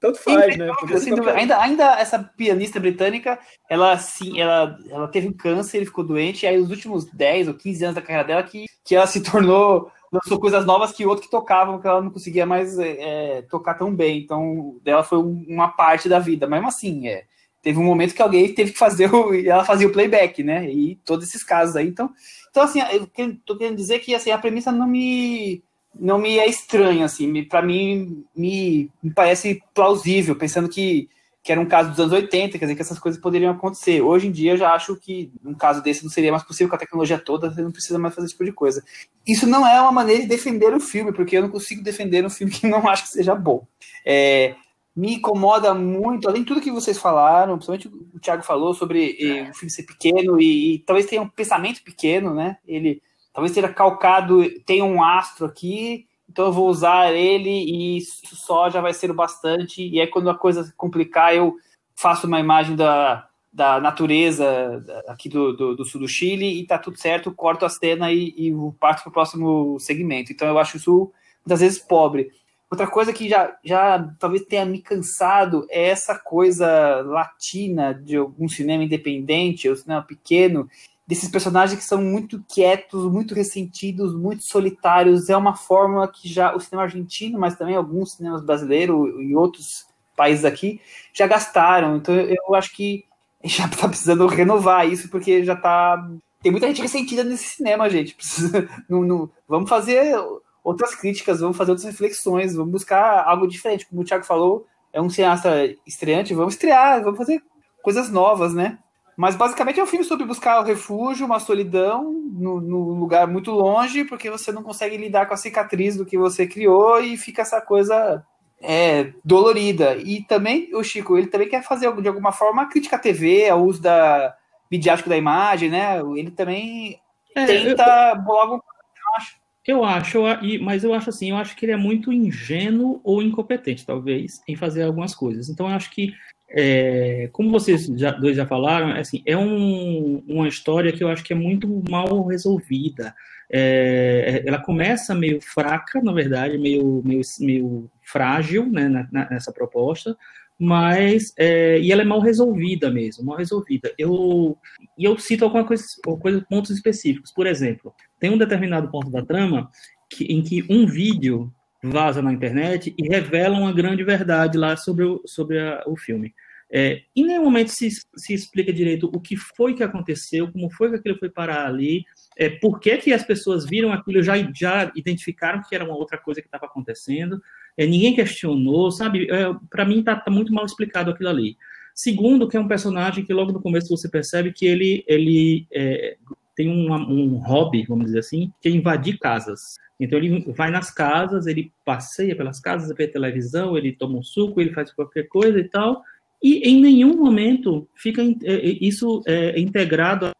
tanto faz, né? Assim, ainda, ainda essa pianista britânica, ela sim, ela, ela teve um câncer, ele ficou doente, e aí os últimos 10 ou 15 anos da carreira dela que, que ela se tornou lançou coisas novas que outros que tocavam, que ela não conseguia mais é, é tocar tão bem. Então, dela foi uma parte da vida. Mas assim, é, teve um momento que alguém teve que fazer o. Ela fazia o playback, né? E todos esses casos aí. Então, então assim, eu tô querendo dizer que assim, a premissa não me. Não me é estranha, assim, para mim me, me parece plausível, pensando que que era um caso dos anos 80, quer dizer que essas coisas poderiam acontecer. Hoje em dia eu já acho que um caso desse não seria mais possível com a tecnologia toda, você não precisa mais fazer esse tipo de coisa. Isso não é uma maneira de defender o filme, porque eu não consigo defender um filme que não acho que seja bom. É, me incomoda muito, além de tudo que vocês falaram, principalmente o Thiago falou sobre eh, o filme ser pequeno e, e, talvez tenha um pensamento pequeno, né? Ele talvez tenha calcado, tem um astro aqui, então eu vou usar ele e isso só já vai ser o bastante. E aí, quando a coisa complicar, eu faço uma imagem da, da natureza aqui do, do, do sul do Chile e tá tudo certo, corto a cena e, e parto para o próximo segmento. Então eu acho isso muitas vezes pobre. Outra coisa que já, já talvez tenha me cansado é essa coisa latina de algum cinema independente, ou cinema pequeno, desses personagens que são muito quietos, muito ressentidos, muito solitários. É uma fórmula que já o cinema argentino, mas também alguns cinemas brasileiros e outros países aqui já gastaram. Então eu, acho que já está precisando renovar isso, porque já está Tem muita gente ressentida nesse cinema, gente. Precisa, não, não, vamos fazer outras críticas, vamos fazer outras reflexões, vamos buscar algo diferente. Como o Thiago falou, é um cineasta estreante, vamos estrear, vamos fazer coisas novas, né? Mas basicamente é um filme sobre buscar o refúgio, uma solidão, no, no, lugar muito longe, porque você não consegue lidar com a cicatriz do que você criou e fica essa coisa é, dolorida. E também, o Chico, ele também quer fazer de alguma forma a crítica à TV, ao uso da midiático da imagem, né? Ele também é, tenta eu, bolar alguma coisa, eu acho. Eu acho, mas eu acho assim, eu acho que ele é muito ingênuo ou incompetente, talvez, em fazer algumas coisas. Então, eu acho que é, como vocês já, dois já falaram, é assim, é um, uma história que eu acho que é muito mal resolvida. É, ela começa meio fraca, na verdade, meio, meio, meio frágil né, na, nessa proposta, mas é, e ela é mal resolvida mesmo, mal resolvida. Eu e eu cito alguma coisa, coisa, pontos específicos. Por exemplo, tem um determinado ponto da trama que, em que um vídeo vaza na internet e revela uma grande verdade lá sobre o, sobre a, o filme. É, em nenhum momento se, se explica direito o que foi que aconteceu, como foi que aquilo foi parar ali, é, por que, que as pessoas viram aquilo já já identificaram que era uma outra coisa que estava acontecendo, é, ninguém questionou, sabe? É, Para mim está tá muito mal explicado aquilo ali. Segundo, que é um personagem que logo no começo você percebe que ele, ele é, tem um, um hobby, vamos dizer assim, que é invadir casas. Então ele vai nas casas, ele passeia pelas casas, vê televisão, ele toma um suco, ele faz qualquer coisa e tal, e em nenhum momento fica é, é, isso é, integrado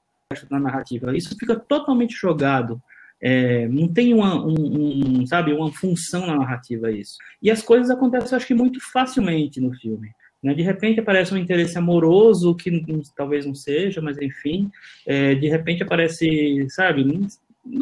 na narrativa. Isso fica totalmente jogado. É, não tem uma, um, um, sabe, uma função na narrativa isso. E as coisas acontecem, acho que muito facilmente no filme. Né? De repente aparece um interesse amoroso que talvez não seja, mas enfim, é, de repente aparece, sabe?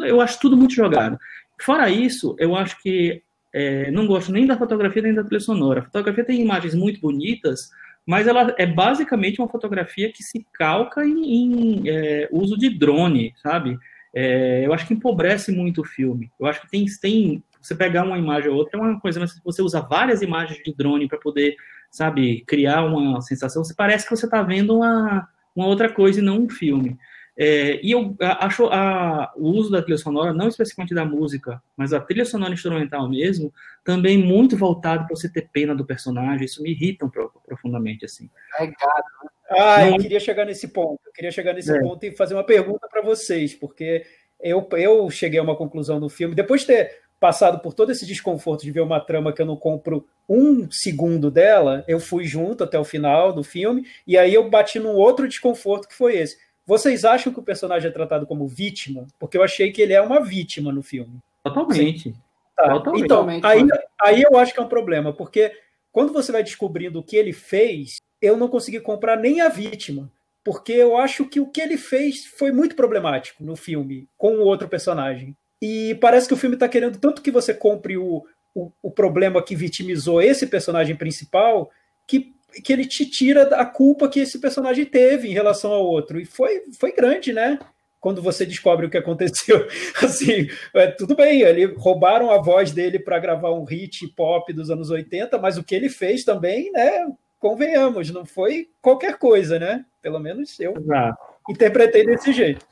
Eu acho tudo muito jogado. Fora isso, eu acho que é, não gosto nem da fotografia nem da trilha sonora. A fotografia tem imagens muito bonitas, mas ela é basicamente uma fotografia que se calca em, em é, uso de drone, sabe? É, eu acho que empobrece muito o filme. Eu acho que tem, tem você pegar uma imagem ou outra é uma coisa, mas se você usa várias imagens de drone para poder, sabe, criar uma sensação, você parece que você está vendo uma, uma outra coisa e não um filme. É, e eu acho a, o uso da trilha sonora, não especificamente da música, mas a trilha sonora instrumental mesmo, também muito voltado para você ter pena do personagem. Isso me irrita profundamente, assim. É gato, né? Ah, não... eu queria chegar nesse ponto. Eu queria chegar nesse é. ponto e fazer uma pergunta para vocês, porque eu, eu cheguei a uma conclusão do filme. Depois de ter passado por todo esse desconforto de ver uma trama que eu não compro um segundo dela, eu fui junto até o final do filme, e aí eu bati num outro desconforto que foi esse vocês acham que o personagem é tratado como vítima? Porque eu achei que ele é uma vítima no filme. Totalmente. Tá. Totalmente. Então, aí, aí eu acho que é um problema, porque quando você vai descobrindo o que ele fez, eu não consegui comprar nem a vítima. Porque eu acho que o que ele fez foi muito problemático no filme, com o outro personagem. E parece que o filme está querendo tanto que você compre o, o, o problema que vitimizou esse personagem principal, que que ele te tira a culpa que esse personagem teve em relação ao outro. E foi, foi grande, né? Quando você descobre o que aconteceu. Assim, é, tudo bem, ele roubaram a voz dele para gravar um hit pop dos anos 80, mas o que ele fez também, né? Convenhamos, não foi qualquer coisa, né? Pelo menos eu Exato. interpretei desse jeito.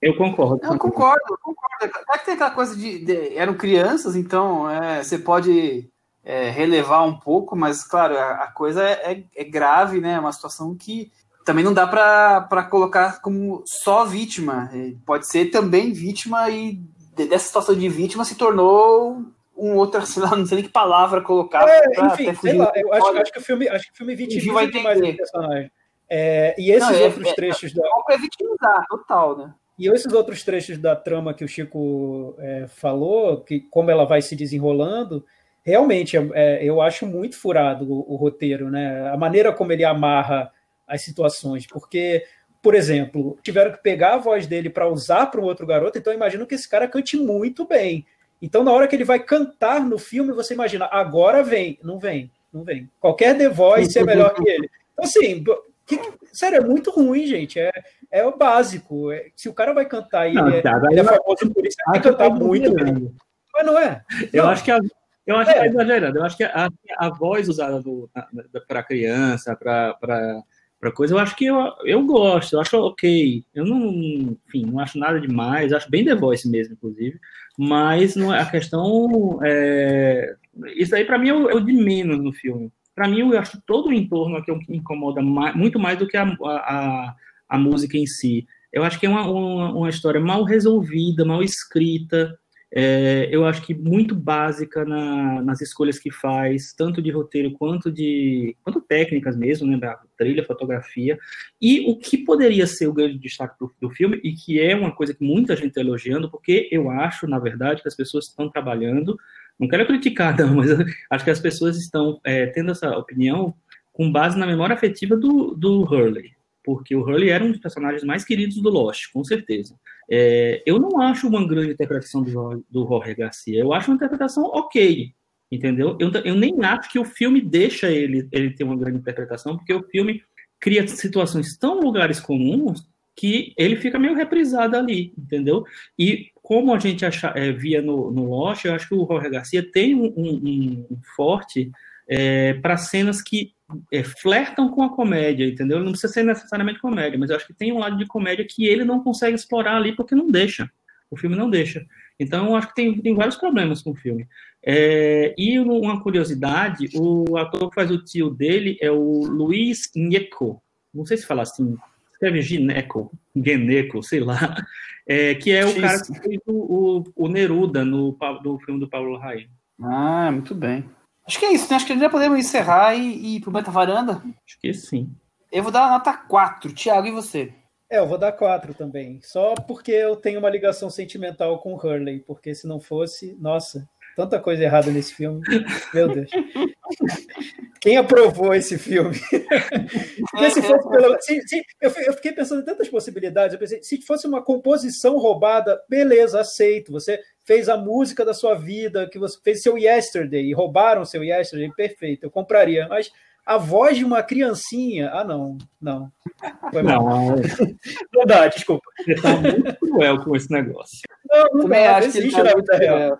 Eu concordo. Eu concordo, eu concordo. É que tem aquela coisa de, de eram crianças, então é, você pode é, relevar um pouco, mas claro, a, a coisa é, é, grave, né? É uma situação que também não dá para colocar como só vítima. É, pode ser também vítima e dessa situação de vítima se tornou um outro, sei lá, não sei nem que palavra colocar. É, enfim, sei lá, eu acho, acho, que o filme, acho que o filme vitimiza vai demais o personagem. É, e esses não, é, outros é, trechos da. É vitimizar, total, né? E esses outros trechos da trama que o Chico é, falou, que como ela vai se desenrolando, realmente é, é eu acho muito furado o, o, roteiro, né? A maneira como ele amarra as situações, porque, por exemplo, tiveram que pegar a voz dele para usar para um outro garoto, então eu imagino que esse cara cante muito bem. Então, na hora que ele vai cantar no filme, você imagina, agora vem, não vem, não vem. Qualquer The Voice é melhor que ele. Então, assim, que, sério, é muito ruim, gente. É, é o básico. É, se o cara vai cantar e não, ele, é, tá, ele é famoso por isso, ele vai cantar muito bem. Mas não é. Eu acho que a, eu acho é. que tá exagerando. Eu acho que a, a voz usada para criança, para coisa, eu acho que eu, eu gosto, eu acho ok. Eu não, enfim, não acho nada demais, acho bem The Voice mesmo, inclusive. Mas não é, a questão. É, isso aí, para mim, é o, é o de menos no filme para mim, eu acho que todo o entorno aqui me incomoda mais, muito mais do que a, a, a, música em si. Eu acho que é uma, uma, uma história mal resolvida, mal escrita, é, eu acho que muito básica na, nas escolhas que faz, tanto de roteiro quanto de quanto técnicas mesmo, né, da trilha, fotografia, e o que poderia ser o grande destaque do, do filme, e que é uma coisa que muita gente está elogiando, porque eu acho, na verdade, que as pessoas estão trabalhando não quero criticar, não, mas acho que as pessoas estão é, tendo essa opinião com base na memória afetiva do, do Hurley, porque o Hurley era um dos personagens mais queridos do Lost, com certeza. É, eu não acho uma grande interpretação do, do Jorge Garcia, eu acho uma interpretação ok, entendeu? Eu, eu nem acho que o filme deixa ele, ele ter uma grande interpretação, porque o filme cria situações tão lugares comuns que ele fica meio reprisado ali, entendeu? E como a gente é, via no, no Lost, eu acho que o Jorge Garcia tem um, um, um forte é, para cenas que é, flertam com a comédia, entendeu? Não precisa ser necessariamente comédia, mas eu acho que tem um lado de comédia que ele não consegue explorar ali porque não deixa. O filme não deixa. Então, eu acho que tem, tem vários problemas com o filme. É, e uma curiosidade, o ator que faz o tio dele é o Luiz Nieco. Não sei se fala assim, escreve Gineco, Geneco, sei lá, é, que é o cara que fez o, o, o Neruda no do filme do Paulo Raí. Ah, muito bem. Acho que é isso, né? Acho que já podemos encerrar e, e ir pro Meta Varanda. Acho que sim. Eu vou dar a nota 4. Tiago, e você? É, eu vou dar 4 também. Só porque eu tenho uma ligação sentimental com o Hurley. Porque se não fosse, nossa, tanta coisa errada nesse filme. Meu Deus. Quem aprovou esse filme? se fosse se, se, eu, eu, fiquei pensando em tantas possibilidades. Eu pensei, se fosse uma composição roubada, beleza, aceito. Você fez a música da sua vida, que você fez seu Yesterday, e roubaram seu Yesterday, perfeito, eu compraria. Mas a voz de uma criancinha, ah, não, não. Foi mal. Não, não dá, desculpa. Você está muito cruel com esse negócio. Não, não Também dá, acho que ele tá na vida real.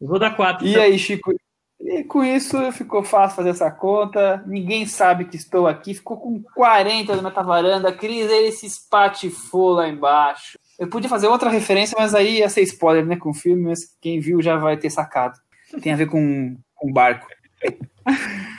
Vou dar quatro. E então. aí, Chico? E com isso ficou fácil fazer essa conta. Ninguém sabe que estou aqui. Ficou com 40 na varanda. Cris, ele se espatifou lá embaixo. Eu podia fazer outra referência, mas aí ia ser spoiler, né? Com o filme, mas quem viu já vai ter sacado. Tem a ver com, com barco.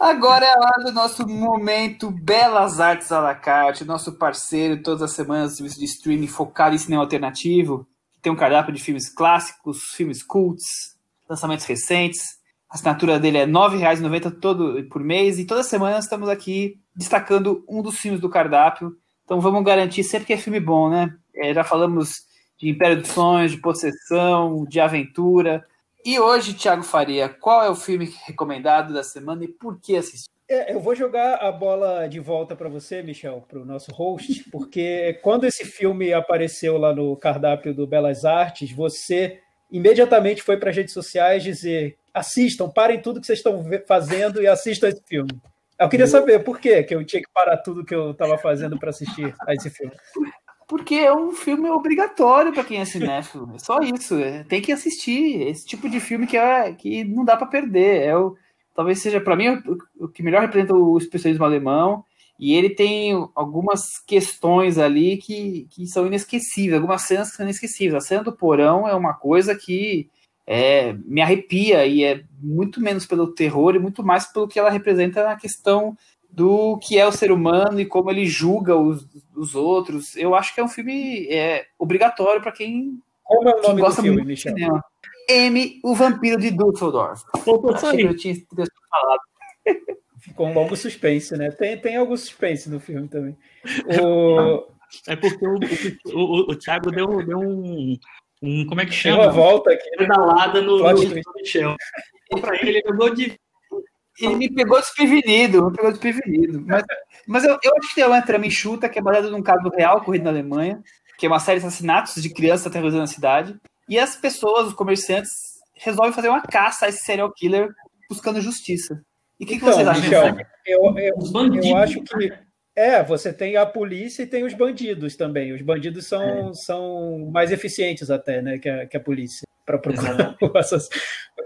Agora é a hora do nosso momento Belas Artes à la carte, nosso parceiro todas as semanas, serviço de streaming focado em cinema alternativo, tem um cardápio de filmes clássicos, filmes cults, lançamentos recentes, a assinatura dele é R$ 9,90 todo por mês e toda semana estamos aqui destacando um dos filmes do cardápio. Então vamos garantir sempre que é filme bom, né? É, já falamos de Império dos Sonhos, de Possessão, de Aventura. E hoje, Thiago Faria, qual é o filme recomendado da semana e por que assistir? É, eu vou jogar a bola de volta para você, Michel, para o nosso host, porque quando esse filme apareceu lá no cardápio do Belas Artes, você imediatamente foi para as redes sociais dizer assistam, parem tudo que vocês estão fazendo e assistam esse filme. Eu queria saber por quê que eu tinha que parar tudo que eu estava fazendo para assistir a esse filme. Porque é um filme obrigatório para quem é cinéfilo. É só isso. É, tem que assistir. Esse tipo de filme que, é, que não dá para perder. É o, talvez seja, para mim, o, que melhor representa o especialismo alemão. E ele tem algumas questões ali que, que são inesquecíveis, algumas cenas que são inesquecíveis. A cena do porão é uma coisa que é, me arrepia e é muito menos pelo terror e muito mais pelo que ela representa na questão do que é o ser humano e como ele julga os, os outros. Eu acho que é um filme é, obrigatório para quem, como é o nome gosta do filme, Michel? cinema. M, o Vampiro de que eu tinha falado. Ficou um longo suspense, né? Tem, tem algum suspense no filme também. O... É porque o, o, o, o Thiago deu, deu um, um. Como é que chama? Uma volta aqui. Pedalada no, no, no Michel. Pra ele, ele pegou de. Ele me pegou desprevenido, me pegou desprevenido. Mas, mas eu, eu acho que tem uma trama enxuta, que é baseada num caso real ocorrido na Alemanha, que é uma série de assassinatos de crianças aterrorizando a cidade. E as pessoas, os comerciantes, resolvem fazer uma caça a esse serial killer buscando justiça. E o que, então, que vocês acham Michel, eu, eu, eu acho que é, você tem a polícia e tem os bandidos também. Os bandidos são, é. são mais eficientes até, né, que a, que a polícia para procurar o assassino.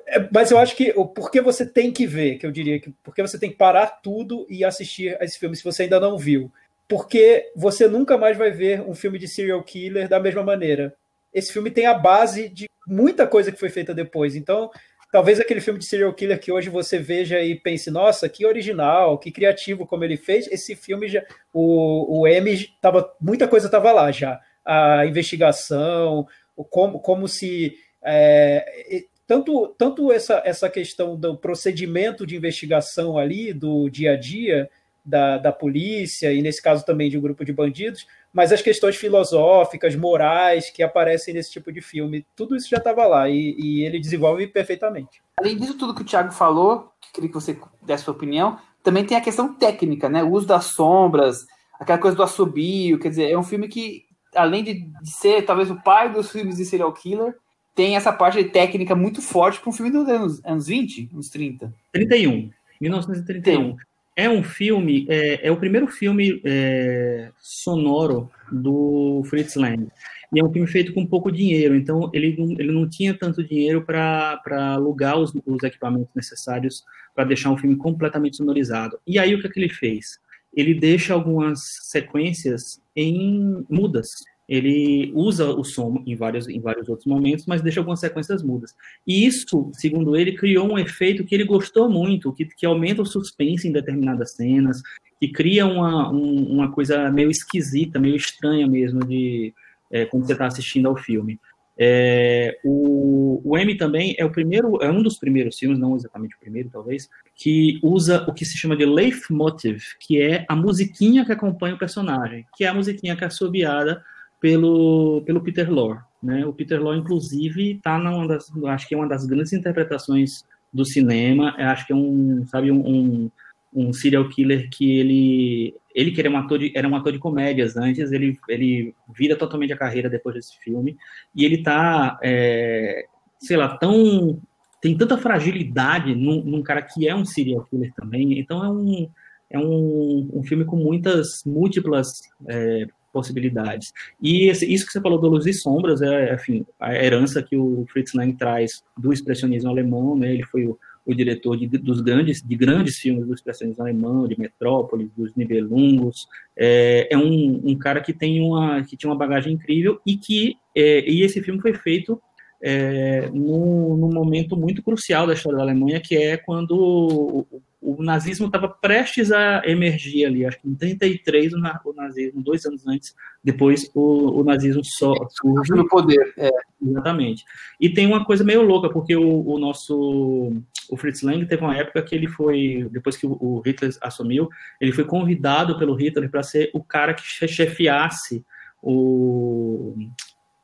É, mas eu acho que o porquê você tem que ver, que eu diria que porque você tem que parar tudo e assistir a esse filme se você ainda não viu. Porque você nunca mais vai ver um filme de serial killer da mesma maneira. Esse filme tem a base de muita coisa que foi feita depois. Então, talvez aquele filme de serial killer que hoje você veja e pense, nossa, que original, que criativo como ele fez, esse filme já. O, o M tava. Muita coisa estava lá já. A investigação, o como, como se. É, tanto tanto essa, essa questão do procedimento de investigação ali, do dia a dia da, da polícia, e nesse caso também de um grupo de bandidos, mas as questões filosóficas, morais que aparecem nesse tipo de filme, tudo isso já estava lá e, e, ele desenvolve perfeitamente. Além disso tudo que o Thiago falou, queria que você desse sua opinião, também tem a questão técnica, né? O uso das sombras, aquela coisa do assobio, quer dizer, é um filme que, além de, ser talvez o pai dos filmes de serial killer, tem essa parte de técnica muito forte para um filme dos anos, anos 20, anos 30. 31, 1931. 31. É um filme, é, é o primeiro filme é, sonoro do Fritz Lang. E é um filme feito com pouco dinheiro, então ele não, ele não tinha tanto dinheiro para alugar os, os equipamentos necessários para deixar um filme completamente sonorizado. E aí o que, é que ele fez? Ele deixa algumas sequências em mudas ele usa o som em vários, em vários outros momentos, mas deixa algumas sequências mudas. E isso, segundo ele, criou um efeito que ele gostou muito, que, que aumenta o suspense em determinadas cenas, que cria uma, um, uma coisa meio esquisita, meio estranha mesmo, de é, você está assistindo ao filme. É, o, o M também é o primeiro, é um dos primeiros filmes, não exatamente o primeiro, talvez, que usa o que se chama de leitmotiv, que é a musiquinha que acompanha o personagem, que é a musiquinha que é assobiada pelo, pelo Peter Lorre. Né? O Peter Lorre, inclusive, está numa das, acho que é uma das grandes interpretações do cinema. Eu acho que é um, sabe, um, um, serial killer que ele, ele que era um ator de, era um ator de comédias antes, ele, ele vira totalmente a carreira depois desse filme e ele está, é, sei lá, tão tem tanta fragilidade num, num, cara que é um serial killer também. Então é um é um, um filme com muitas múltiplas é, possibilidades. E esse, isso que você falou do Luz e Sombras é, enfim, a herança que o Fritz Lang traz do expressionismo alemão, né? Ele foi o, o diretor de, dos grandes, de grandes filmes do expressionismo alemão, de Metrópolis, dos Nibelungos. É, é um, um, cara que tem uma que tinha uma bagagem incrível e que é, e esse filme foi feito é, num, momento muito crucial da história da Alemanha, que é quando o, nazismo estava prestes a emergir ali, acho que em 33 o, o nazismo, dois anos antes, depois o, o nazismo só surge. no poder, é. Exatamente. E tem uma coisa meio louca, porque o, o, nosso, o Fritz Lang teve uma época que ele foi, depois que o, Hitler assumiu, ele foi convidado pelo Hitler para ser o cara que chefiasse o,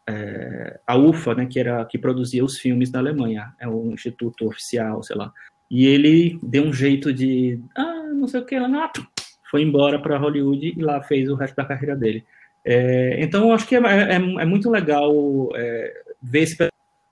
é, a UFA, né, que era que produzia os filmes da Alemanha, é o instituto oficial, sei lá. E ele deu um jeito de, ah, não sei o que, lá, foi embora para Hollywood e lá fez o resto da carreira dele. É, então, eu acho que é, é, é muito legal é, ver esse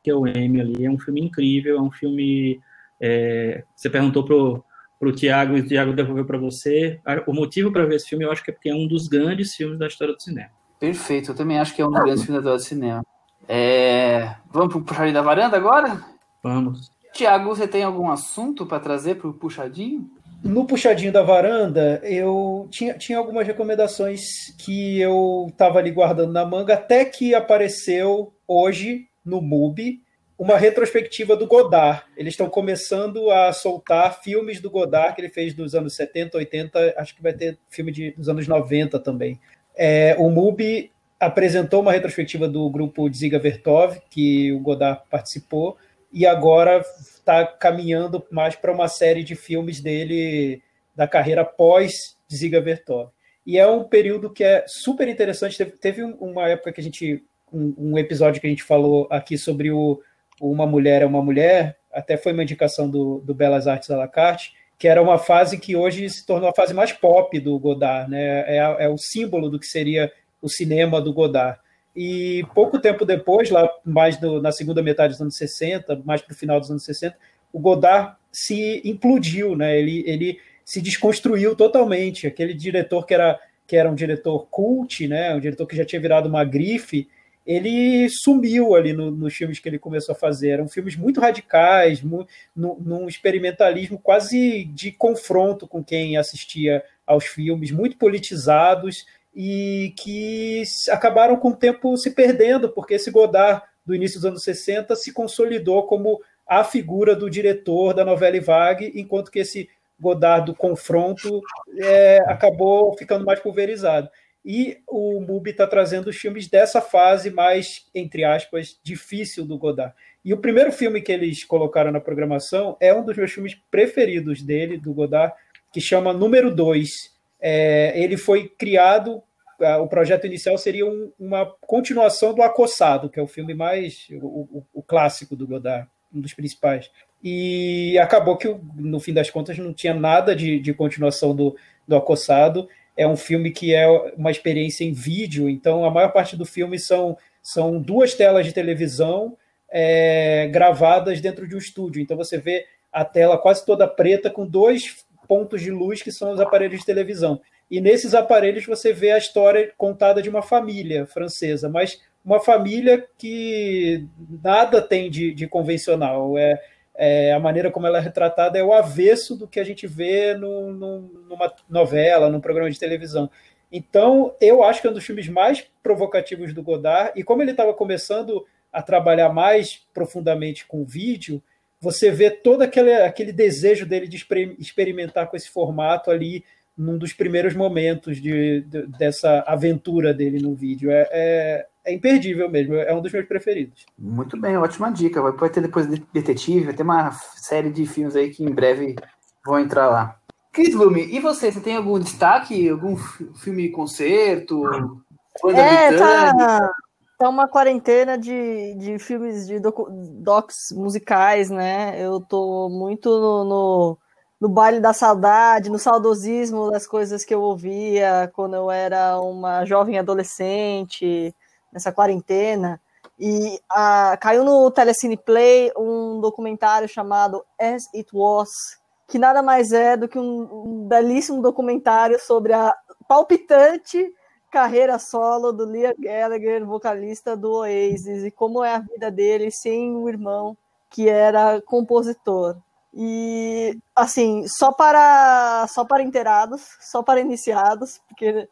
que é o M ali. É um filme incrível, é um filme. É, você perguntou pro pro Tiago e o Tiago devolveu para você. O motivo para ver esse filme, eu acho que é porque é um dos grandes filmes da história do cinema. Perfeito, eu também acho que é um dos grandes filmes da história do cinema. É, vamos pro Puxadinho da Varanda agora? Vamos. Tiago, você tem algum assunto para trazer para o Puxadinho? No Puxadinho da Varanda, eu tinha, tinha algumas recomendações que eu estava ali guardando na manga, até que apareceu hoje no MUBI uma retrospectiva do Godard. Eles estão começando a soltar filmes do Godard que ele fez dos anos 70, 80, acho que vai ter filme de, dos anos 90 também. É, o MUBI apresentou uma retrospectiva do grupo Ziga Vertov, que o Godard participou, e agora está caminhando mais para uma série de filmes dele da carreira pós Ziga Vertov. e é um período que é super interessante. Teve, uma época que a gente, um, um, episódio que a gente falou aqui sobre o Uma Mulher é uma Mulher, até foi uma indicação do, do Belas Artes à la carte, que era uma fase que hoje se tornou a fase mais pop do Godard, né? É, é o símbolo do que seria o cinema do Godard. E pouco tempo depois, lá mais do, na segunda metade dos anos 60, mais para o final dos anos 60, o Godard se implodiu, né? Ele, ele se desconstruiu totalmente. Aquele diretor que era, que era um diretor cult, né? um diretor que já tinha virado uma grife, ele sumiu ali no, nos filmes que ele começou a fazer. Eram filmes muito radicais, mu, no, num experimentalismo quase de confronto com quem assistia aos filmes, muito politizados e que acabaram com o tempo se perdendo, porque esse Godard do início dos anos 60 se consolidou como a figura do diretor da novela vague, enquanto que esse Godard do confronto é, acabou ficando mais pulverizado. E o MUBI está trazendo os filmes dessa fase mais, entre aspas, difícil do Godard. E o primeiro filme que eles colocaram na programação é um dos meus filmes preferidos dele, do Godard, que chama Número 2. É, ele foi criado, o projeto inicial seria um, uma continuação do Acossado, que é o filme mais, o, o, o clássico do Godard, um dos principais. E acabou que, no fim das contas, não tinha nada de, de continuação do, do Acossado. É um filme que é uma experiência em vídeo, então a maior parte do filme são, são duas telas de televisão é, gravadas dentro de um estúdio. Então você vê a tela quase toda preta com dois pontos de luz que são os aparelhos de televisão. E nesses aparelhos você vê a história contada de uma família francesa, mas uma família que nada tem de, de convencional. É, é, a maneira como ela é retratada é o avesso do que a gente vê no, no, numa novela, num programa de televisão. Então, eu acho que é um dos filmes mais provocativos do Godard, e como ele estava começando a trabalhar mais profundamente com vídeo, você vê todo aquele, aquele desejo dele de experimentar com esse formato ali num dos primeiros momentos de, de dessa aventura dele no vídeo. É, é, é imperdível mesmo, é um dos meus preferidos. Muito bem, ótima dica. Vai ter depois Detetive, vai ter uma série de filmes aí que em breve vão entrar lá. Cris Lume, e você? Você tem algum destaque? Algum filme concerto? É, tá, tá uma quarentena de, de filmes de docu, docs musicais, né? Eu tô muito no, no, no baile da saudade, no saudosismo das coisas que eu ouvia quando eu era uma jovem adolescente nessa quarentena. E caiu no Telecine Play um documentário chamado As It Was, que nada mais é do que um, um belíssimo documentário sobre a palpitante carreira solo do Liam Gallagher, vocalista do Oasis, e como é a vida dele sem o irmão que era compositor. E assim, só para só para inteirados, só para iniciados, porque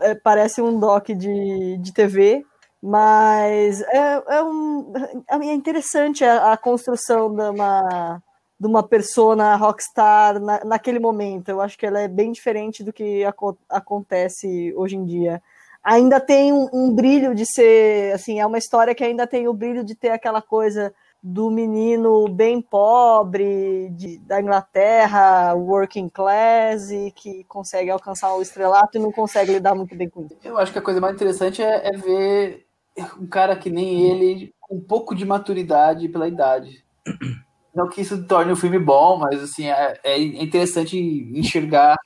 é, parece um doc de, de TV, mas é, é, um, é interessante a, a construção de uma, de uma persona rockstar na, naquele momento. Eu acho que ela é bem diferente do que aco acontece hoje em dia. Ainda tem um, um, brilho de ser, assim, é uma história que ainda tem o brilho de ter aquela coisa do menino bem pobre de, da Inglaterra, working class, e que consegue alcançar o estrelato e não consegue lidar muito bem com isso. Eu acho que a coisa mais interessante é, é ver um cara que nem ele, um pouco de maturidade pela idade. Não que isso torne o filme bom, mas assim, é, é interessante enxergar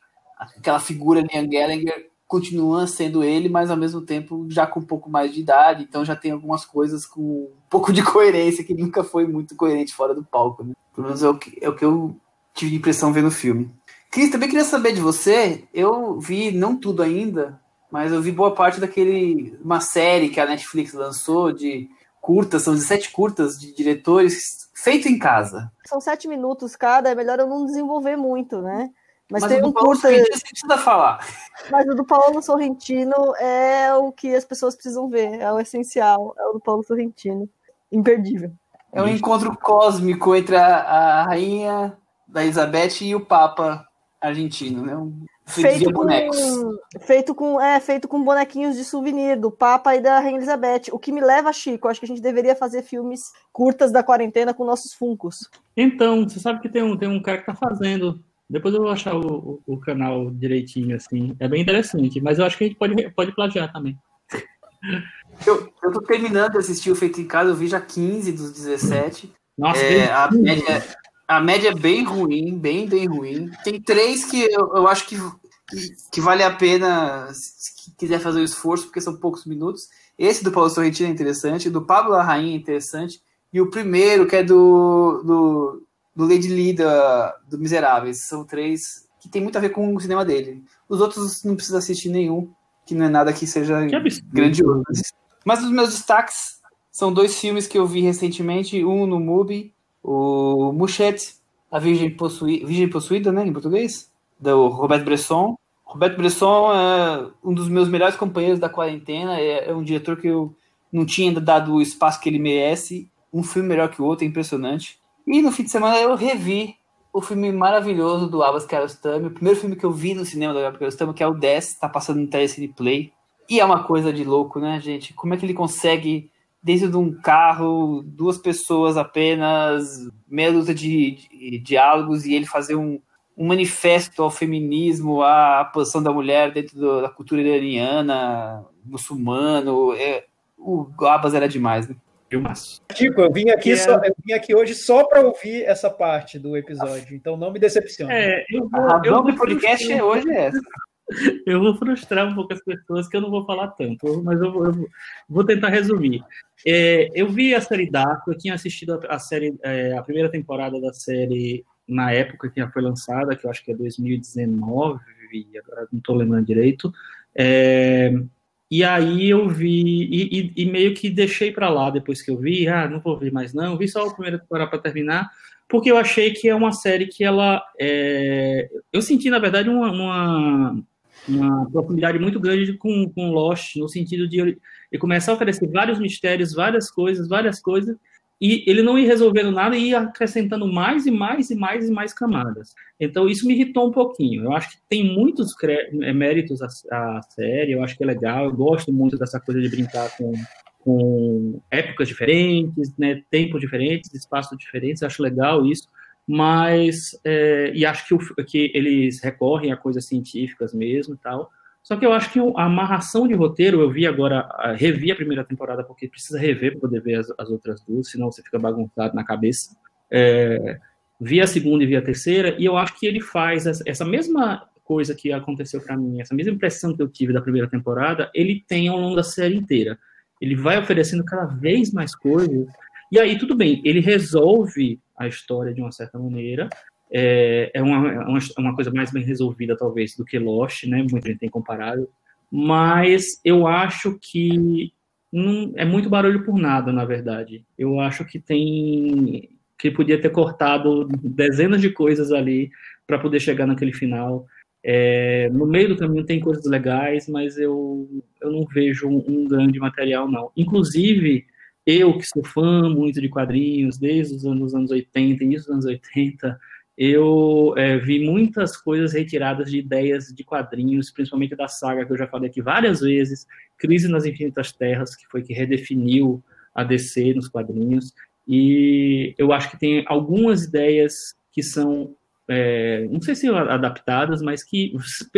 aquela figura Ian Gallagher continua sendo ele, mas ao mesmo tempo já com um pouco mais de idade, então já tem algumas coisas com um pouco de coerência que nunca foi muito coerente fora do palco, né? Pelo menos é o que, é o que eu tive de impressão vendo o filme. Cris, também queria saber de você, eu vi não tudo ainda, mas eu vi boa parte daquele uma série que a Netflix lançou de curtas, são 17 curtas de diretores feito em casa. São sete minutos cada, é melhor eu não desenvolver muito, né? Mas, Mas tem um curta. Precisa falar. Mas o do Paulo Sorrentino é o que as pessoas precisam ver, é o essencial, é o do Paulo Sorrentino. Imperdível. É um encontro cósmico entre a, a rainha da Elizabeth e o Papa argentino, né? Um, feito com, feito com é feito com bonequinhos de souvenir do Papa e da Rainha Elizabeth. O que me leva, Chico, acho que a gente deveria fazer filmes curtas da quarentena com nossos funcos. Então, você sabe que tem um, tem um cara que tá fazendo Depois eu vou achar o, o, o, canal direitinho, assim. É bem interessante, mas eu acho que a gente pode, pode plagiar também. Eu, eu tô terminando de assistir o Feito em Casa, eu vi já 15 dos 17. Nossa, é, a, média, a média é bem ruim, bem, bem ruim. Tem três que eu, eu acho que, que, que, vale a pena se quiser fazer o esforço, porque são poucos minutos. Esse do Paulo Sorrentino é interessante, do Pablo Larraín é interessante, e o primeiro, que é do, do, do Lady Lee da, do Miseráveis. São três que tem muito a ver com o cinema dele. Os outros não precisa assistir nenhum, que não é nada que seja que grandioso. Mas os meus destaques são dois filmes que eu vi recentemente, um no MUBI, o Mouchette, A Virgem, Possui... Virgem Possuída, né, em português, do Roberto Bresson. Roberto Bresson é um dos meus melhores companheiros da quarentena, é, é um diretor que eu não tinha ainda dado o espaço que ele merece, um filme melhor que o outro, é impressionante. E no fim de semana eu revi o filme maravilhoso do Abbas Kiarostami, o primeiro filme que eu vi no cinema do Abbas Kiarostami, que é o 10, tá passando no Telecine Play. E é uma coisa de louco, né, gente? Como é que ele consegue, dentro de um carro, duas pessoas apenas, meia dúzia de, de, diálogos, e ele fazer um, um manifesto ao feminismo, à posição da mulher dentro do, da cultura iraniana, muçulmano. É, o Abbas era demais, né? Filmaço. Tipo, eu vim aqui, é... só, eu vim aqui hoje só para ouvir essa parte do episódio, então não me decepcione. É, eu vou, a razão do podcast frustrar... hoje é essa. Eu vou frustrar um pouco as pessoas que eu não vou falar tanto, mas eu vou, eu vou tentar resumir. É, eu vi a série Dark, eu tinha assistido a, série, é, a primeira temporada da série na época que foi lançada, que eu acho que é 2019, agora não estou lembrando direito. É, e aí eu vi, e, e, e meio que deixei para lá depois que eu vi, ah, não vou ver mais não, vi só a primeira temporada para terminar, porque eu achei que é uma série que ela, é... eu senti na verdade uma, uma, uma profundidade muito grande com, com Lost, no sentido de ele começar a oferecer vários mistérios, várias coisas, várias coisas, e ele não ia resolvendo nada e ia acrescentando mais e mais e mais e mais camadas. Então isso me irritou um pouquinho. Eu acho que tem muitos é, méritos a, a, série, eu acho que é legal, eu gosto muito dessa coisa de brincar com, com épocas diferentes, né, tempos diferentes, espaços diferentes, acho legal isso, mas é, e acho que, o, que eles recorrem a coisas científicas mesmo e tal, só que eu acho que a amarração de roteiro, eu vi agora, revi a primeira temporada, porque precisa rever para poder ver as, as, outras duas, senão você fica bagunçado na cabeça. É, vi a segunda e vi a terceira, e eu acho que ele faz essa, essa mesma coisa que aconteceu para mim, essa mesma impressão que eu tive da primeira temporada, ele tem ao longo da série inteira. Ele vai oferecendo cada vez mais coisas, e aí tudo bem, ele resolve a história de uma certa maneira, é, é, uma, é uma, uma, coisa mais bem resolvida, talvez, do que Lost, né? Muita gente tem comparado. Mas eu acho que não, é muito barulho por nada, na verdade. Eu acho que tem. que podia ter cortado dezenas de coisas ali para poder chegar naquele final. É, no meio do caminho tem coisas legais, mas eu, eu não vejo um, um grande material, não. Inclusive, eu que sou fã muito de quadrinhos, desde os anos, anos 80, início dos anos 80, eu é, vi muitas coisas retiradas de ideias de quadrinhos, principalmente da saga que eu já falei aqui várias vezes, Crise nas Infinitas Terras, que foi que redefiniu a DC nos quadrinhos, e eu acho que tem algumas ideias que são, é, não sei se adaptadas, mas que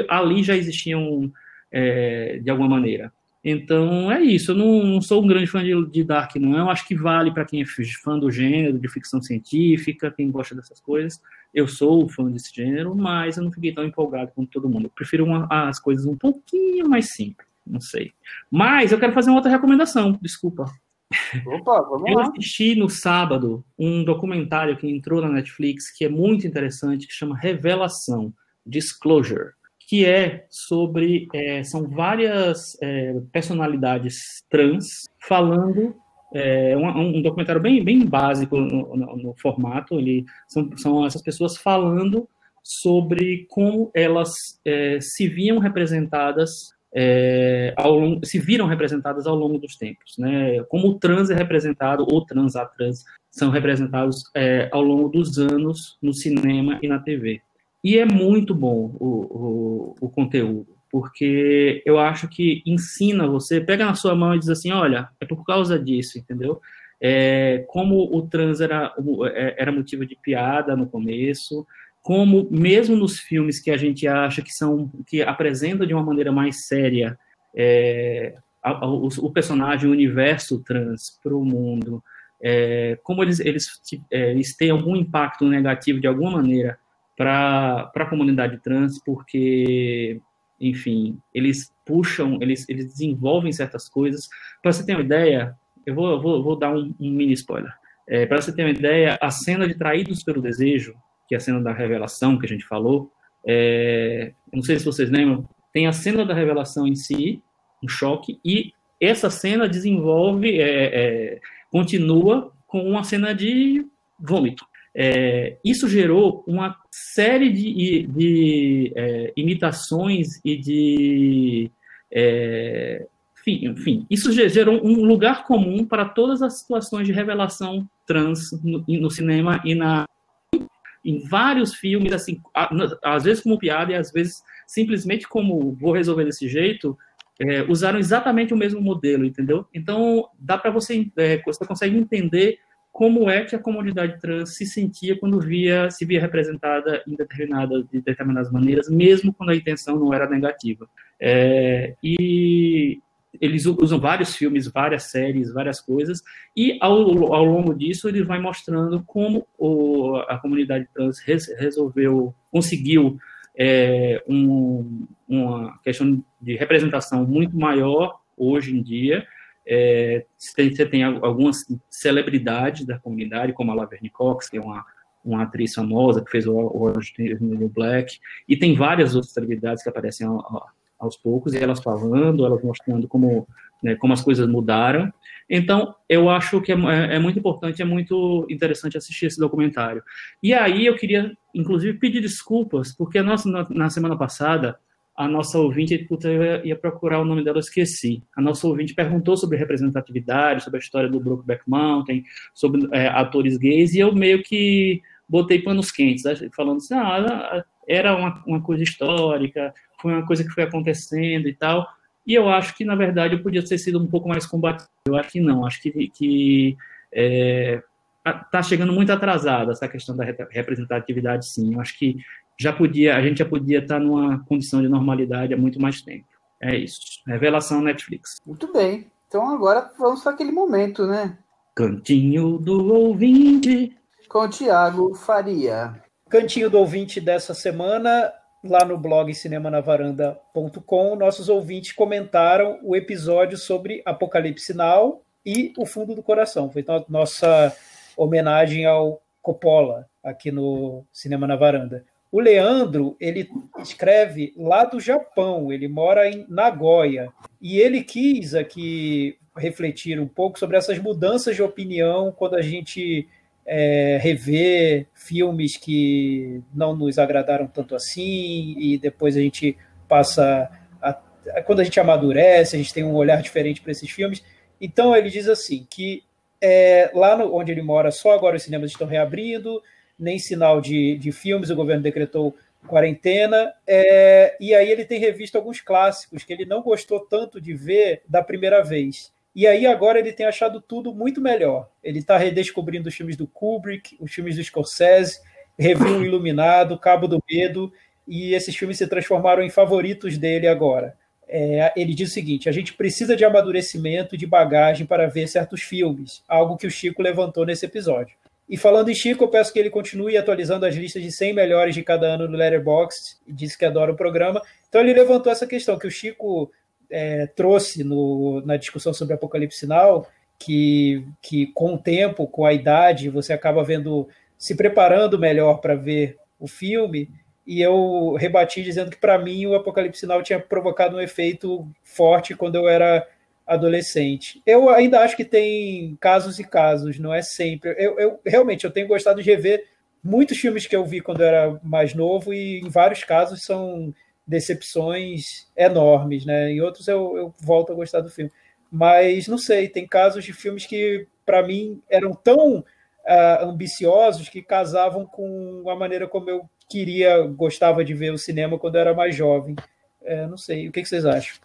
ali já existiam é, de alguma maneira. Então é isso. Eu não, não sou um grande fã de, de, Dark, não. Eu acho que vale para quem é fã do gênero, de ficção científica, quem gosta dessas coisas. Eu sou fã desse gênero, mas eu não fiquei tão empolgado quanto todo mundo. Eu prefiro uma, as coisas um pouquinho mais simples. Não sei. Mas eu quero fazer uma outra recomendação. Desculpa. Opa, vamos eu lá. assisti no sábado um documentário que entrou na Netflix que é muito interessante, que chama Revelação Disclosure que é sobre é, são várias é, personalidades trans falando é um, um, documentário bem, bem básico no, no, no, formato. Ele, são, são essas pessoas falando sobre como elas é, se viam representadas é, ao longo, se viram representadas ao longo dos tempos, né? Como o trans é representado ou trans a trans são representados é, ao longo dos anos no cinema e na TV. E é muito bom o, o, o, conteúdo, porque eu acho que ensina você, pega na sua mão e diz assim, olha, é por causa disso, entendeu? É, como o trans era, é, era motivo de piada no começo, como mesmo nos filmes que a gente acha que são que apresentam de uma maneira mais séria é, a, a, o, o, personagem, o universo trans para o mundo, é, como eles, eles, é, eles têm algum impacto negativo de alguma maneira para a comunidade trans, porque, enfim, eles puxam, eles, eles desenvolvem certas coisas. Para você ter uma ideia, eu vou, vou, vou dar um, um mini spoiler. É, para você ter uma ideia, a cena de Traídos pelo Desejo, que é a cena da revelação que a gente falou, é, não sei se vocês lembram, tem a cena da revelação em si, um choque, e essa cena desenvolve, é, é, continua com uma cena de vômito. É, isso gerou uma série de, de é, imitações e de. É, enfim, enfim, isso gerou um lugar comum para todas as situações de revelação trans no, no cinema e na, em vários filmes, assim, às vezes como piada e às vezes simplesmente como vou resolver desse jeito, é, usaram exatamente o mesmo modelo, entendeu? Então, dá para você, é, você consegue entender como é que a comunidade trans se sentia quando via, se via representada em determinada, de determinadas maneiras, mesmo quando a intenção não era negativa. É, e eles usam vários filmes, várias séries, várias coisas, e ao, ao longo disso ele vai mostrando como o, a comunidade trans res, resolveu, conseguiu é, um, uma questão de representação muito maior hoje em dia. É, você tem algumas celebridades da comunidade, como a Laverne Cox, que é uma, uma atriz famosa que fez o Orange New Black, e tem várias outras celebridades que aparecem aos poucos, e elas falando, elas mostrando como, né, como as coisas mudaram. Então, eu acho que é, é, muito importante, é muito interessante assistir esse documentário. E aí eu queria, inclusive, pedir desculpas, porque nós, na, na semana passada, a nossa ouvinte, puta, eu ia, procurar o nome dela, eu esqueci. A nossa ouvinte perguntou sobre representatividade, sobre a história do Brokeback Mountain, sobre é, atores gays, e eu meio que botei panos quentes, né, falando assim, ah, era uma, uma coisa histórica, foi uma coisa que foi acontecendo e tal. E eu acho que, na verdade, eu podia ter sido um pouco mais combativo. Eu acho que não. Acho que, que é, tá chegando muito atrasada essa questão da representatividade, sim. Eu acho que já podia, a gente já podia estar numa condição de normalidade há muito mais tempo. É isso. Revelação Netflix. Muito bem. Então agora vamos para aquele momento, né? Cantinho do ouvinte. Com o Tiago Faria. Cantinho do ouvinte dessa semana lá no blog cinemanavaranda.com, nossos ouvintes comentaram o episódio sobre Apocalipse Now e O Fundo do Coração. Foi nossa homenagem ao Coppola aqui no Cinema na Varanda. O Leandro, ele escreve lá do Japão, ele mora em Nagoya, e ele quis aqui refletir um pouco sobre essas mudanças de opinião quando a gente é, rever filmes que não nos agradaram tanto assim, e depois a gente passa. A, quando a gente amadurece, a gente tem um olhar diferente para esses filmes. Então ele diz assim: que é, lá no, onde ele mora, só agora os cinemas estão reabrindo, nem sinal de, de filmes, o governo decretou quarentena, é, e aí ele tem revisto alguns clássicos que ele não gostou tanto de ver da primeira vez. E aí agora ele tem achado tudo muito melhor. Ele está redescobrindo os filmes do Kubrick, os filmes do Scorsese, reviu o Iluminado, Cabo do Medo, e esses filmes se transformaram em favoritos dele agora. É, ele diz o seguinte: a gente precisa de amadurecimento, de bagagem para ver certos filmes, algo que o Chico levantou nesse episódio. E falando em Chico, eu peço que ele continue atualizando as listas de 100 melhores de cada ano no Letterboxd, disse que adora o programa. Então ele levantou essa questão que o Chico é, trouxe no, na discussão sobre Apocalipse Now, que, que com o tempo, com a idade, você acaba vendo, se preparando melhor para ver o filme, e eu rebati dizendo que para mim o Apocalipse Now tinha provocado um efeito forte quando eu era adolescente. Eu ainda acho que tem casos e casos, não é sempre. Eu, eu realmente eu tenho gostado de rever muitos filmes que eu vi quando eu era mais novo e em vários casos são decepções enormes, né? Em outros eu, eu volto a gostar do filme. Mas não sei, tem casos de filmes que, para mim, eram tão uh, ambiciosos que casavam com a maneira como eu queria, gostava de ver o cinema quando eu era mais jovem. É, não sei, o que, que vocês acham?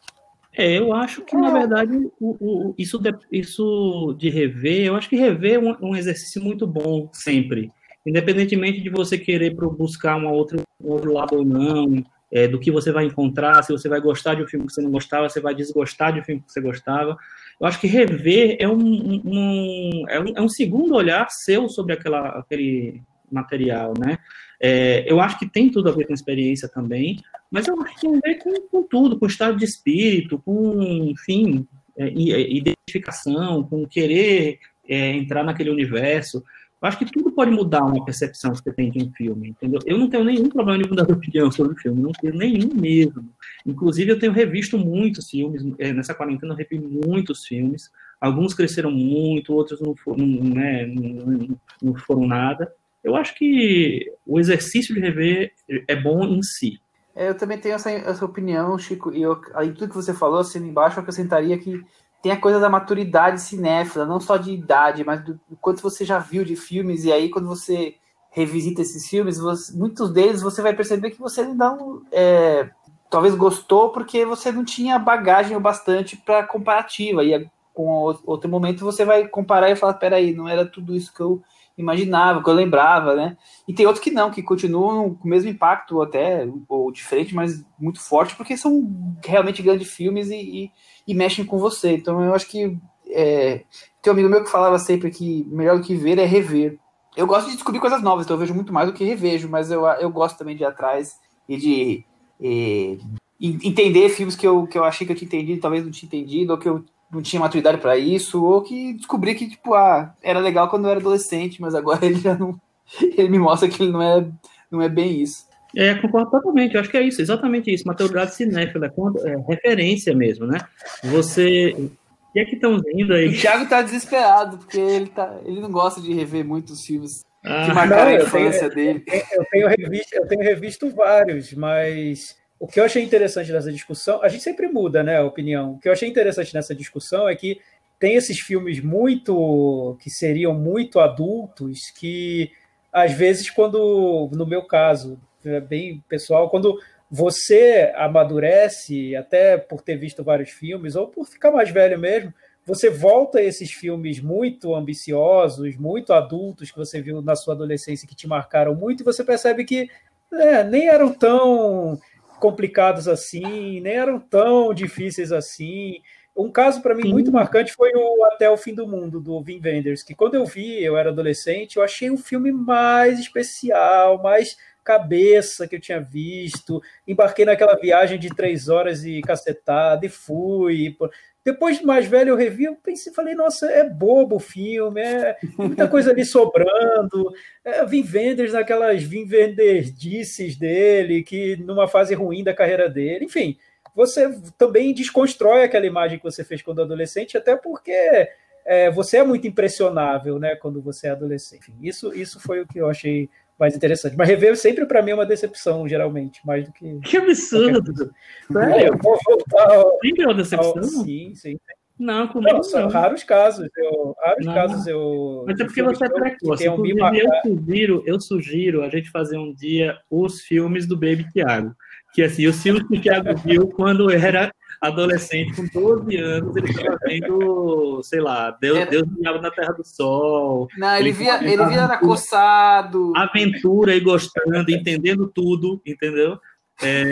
É, eu acho que, na verdade, o, o, isso, de, isso de rever, eu acho que rever é um, um exercício muito bom sempre. independentemente de você querer buscar uma outra, um outro lado ou não, é, do que você vai encontrar, se você vai gostar de um filme que você não gostava, se você vai desgostar de um filme que você gostava. Eu acho que rever é um, um, é um, é um segundo olhar seu sobre aquela, aquele material, né? É, eu acho que tem tudo a ver com experiência também, mas eu acho que tem a ver com, com tudo, com estado de espírito, com, enfim, é, é, identificação, com querer é, entrar naquele universo. Eu acho que tudo pode mudar uma percepção que você tem de um filme, entendeu? Eu não tenho nenhum problema de mudar de opinião sobre o filme, não tenho nenhum mesmo. Inclusive, eu tenho revisto muitos filmes, é, nessa quarentena eu revi muitos filmes, alguns cresceram muito, outros não foram, né, não, não foram nada. Eu acho que o exercício de rever é bom em si. É, eu também tenho essa, essa opinião, Chico, e aí tudo que você falou, assim, embaixo, eu acrescentaria que tem a coisa da maturidade cinéfila, não só de idade, mas do, do quanto você já viu de filmes, e aí quando você revisita esses filmes, você, muitos deles você vai perceber que você não é, talvez gostou porque você não tinha bagagem o bastante para comparativa, e com outro momento você vai comparar e falar, peraí, não era tudo isso que eu imaginava, que eu lembrava, né? E tem outros que não, que continuam com o mesmo impacto, até, ou diferente, mas muito forte, porque são realmente grandes filmes e, e, e mexem com você. Então eu acho que. É, tem um amigo meu que falava sempre que melhor do que ver é rever. Eu gosto de descobrir coisas novas, então eu vejo muito mais do que revejo, mas eu, eu gosto também de ir atrás e de. E, entender filmes que eu, que eu achei que eu tinha entendido, talvez não tinha entendido, ou que eu não tinha maturidade para isso, ou que descobri que, tipo, ah, era legal quando eu era adolescente, mas agora ele já não. Ele me mostra que ele não é, não é bem isso. É, concordo totalmente, eu acho que é isso, exatamente isso, maturidade cinéfila, é, é referência mesmo, né? Você. O que é que estão vendo aí? O Thiago tá desesperado, porque ele, tá, ele não gosta de rever muitos filmes ah, que marcaram não, a infância tenho, dele. Eu tenho, revisto, eu tenho revisto vários, mas o que eu achei interessante nessa discussão, a gente sempre muda, né, a opinião. O que eu achei interessante nessa discussão é que tem esses filmes muito que seriam muito adultos que às vezes quando, no meu caso, é bem pessoal, quando você amadurece, até por ter visto vários filmes ou por ficar mais velho mesmo, você volta a esses filmes muito ambiciosos, muito adultos que você viu na sua adolescência que te marcaram muito e você percebe que é, nem eram tão complicados assim, nem eram tão difíceis assim. Um caso para mim Sim. muito marcante foi o Até o Fim do Mundo, do Vin Wenders, que quando eu vi, eu era adolescente, eu achei um filme mais especial, mais cabeça que eu tinha visto. Embarquei naquela viagem de três horas e cacetada e fui. Depois de mais velho, eu revi, eu pensei, falei, nossa, é bobo o filme, é muita coisa ali sobrando. É, Vim Vendors naquelas Vim Venderdices dele, que numa fase ruim da carreira dele, enfim. Você também desconstrói aquela imagem que você fez quando adolescente, até porque é, você é muito impressionável, né, quando você é adolescente. Enfim, isso, isso foi o que eu achei mais interessante. Mas rever sempre para mim é uma decepção, geralmente, mais do que. Que absurdo! É, eu vou voltar. Ao, sempre é uma decepção? Ao, sim, sim. Não, comigo não. São raros casos. Eu, raros não. casos eu. Mas é porque você é precoce. Eu, eu, sugiro, eu sugiro a gente fazer um dia os filmes do Baby Thiago. Que assim, os filmes que o Thiago viu quando era adolescente com 12 anos, ele estava vendo, sei lá, Deus, Era... Deus brilhava na Terra do Sol. Não, ele, ele via, ele via acossado. Aventura e gostando, entendendo tudo, entendeu? É,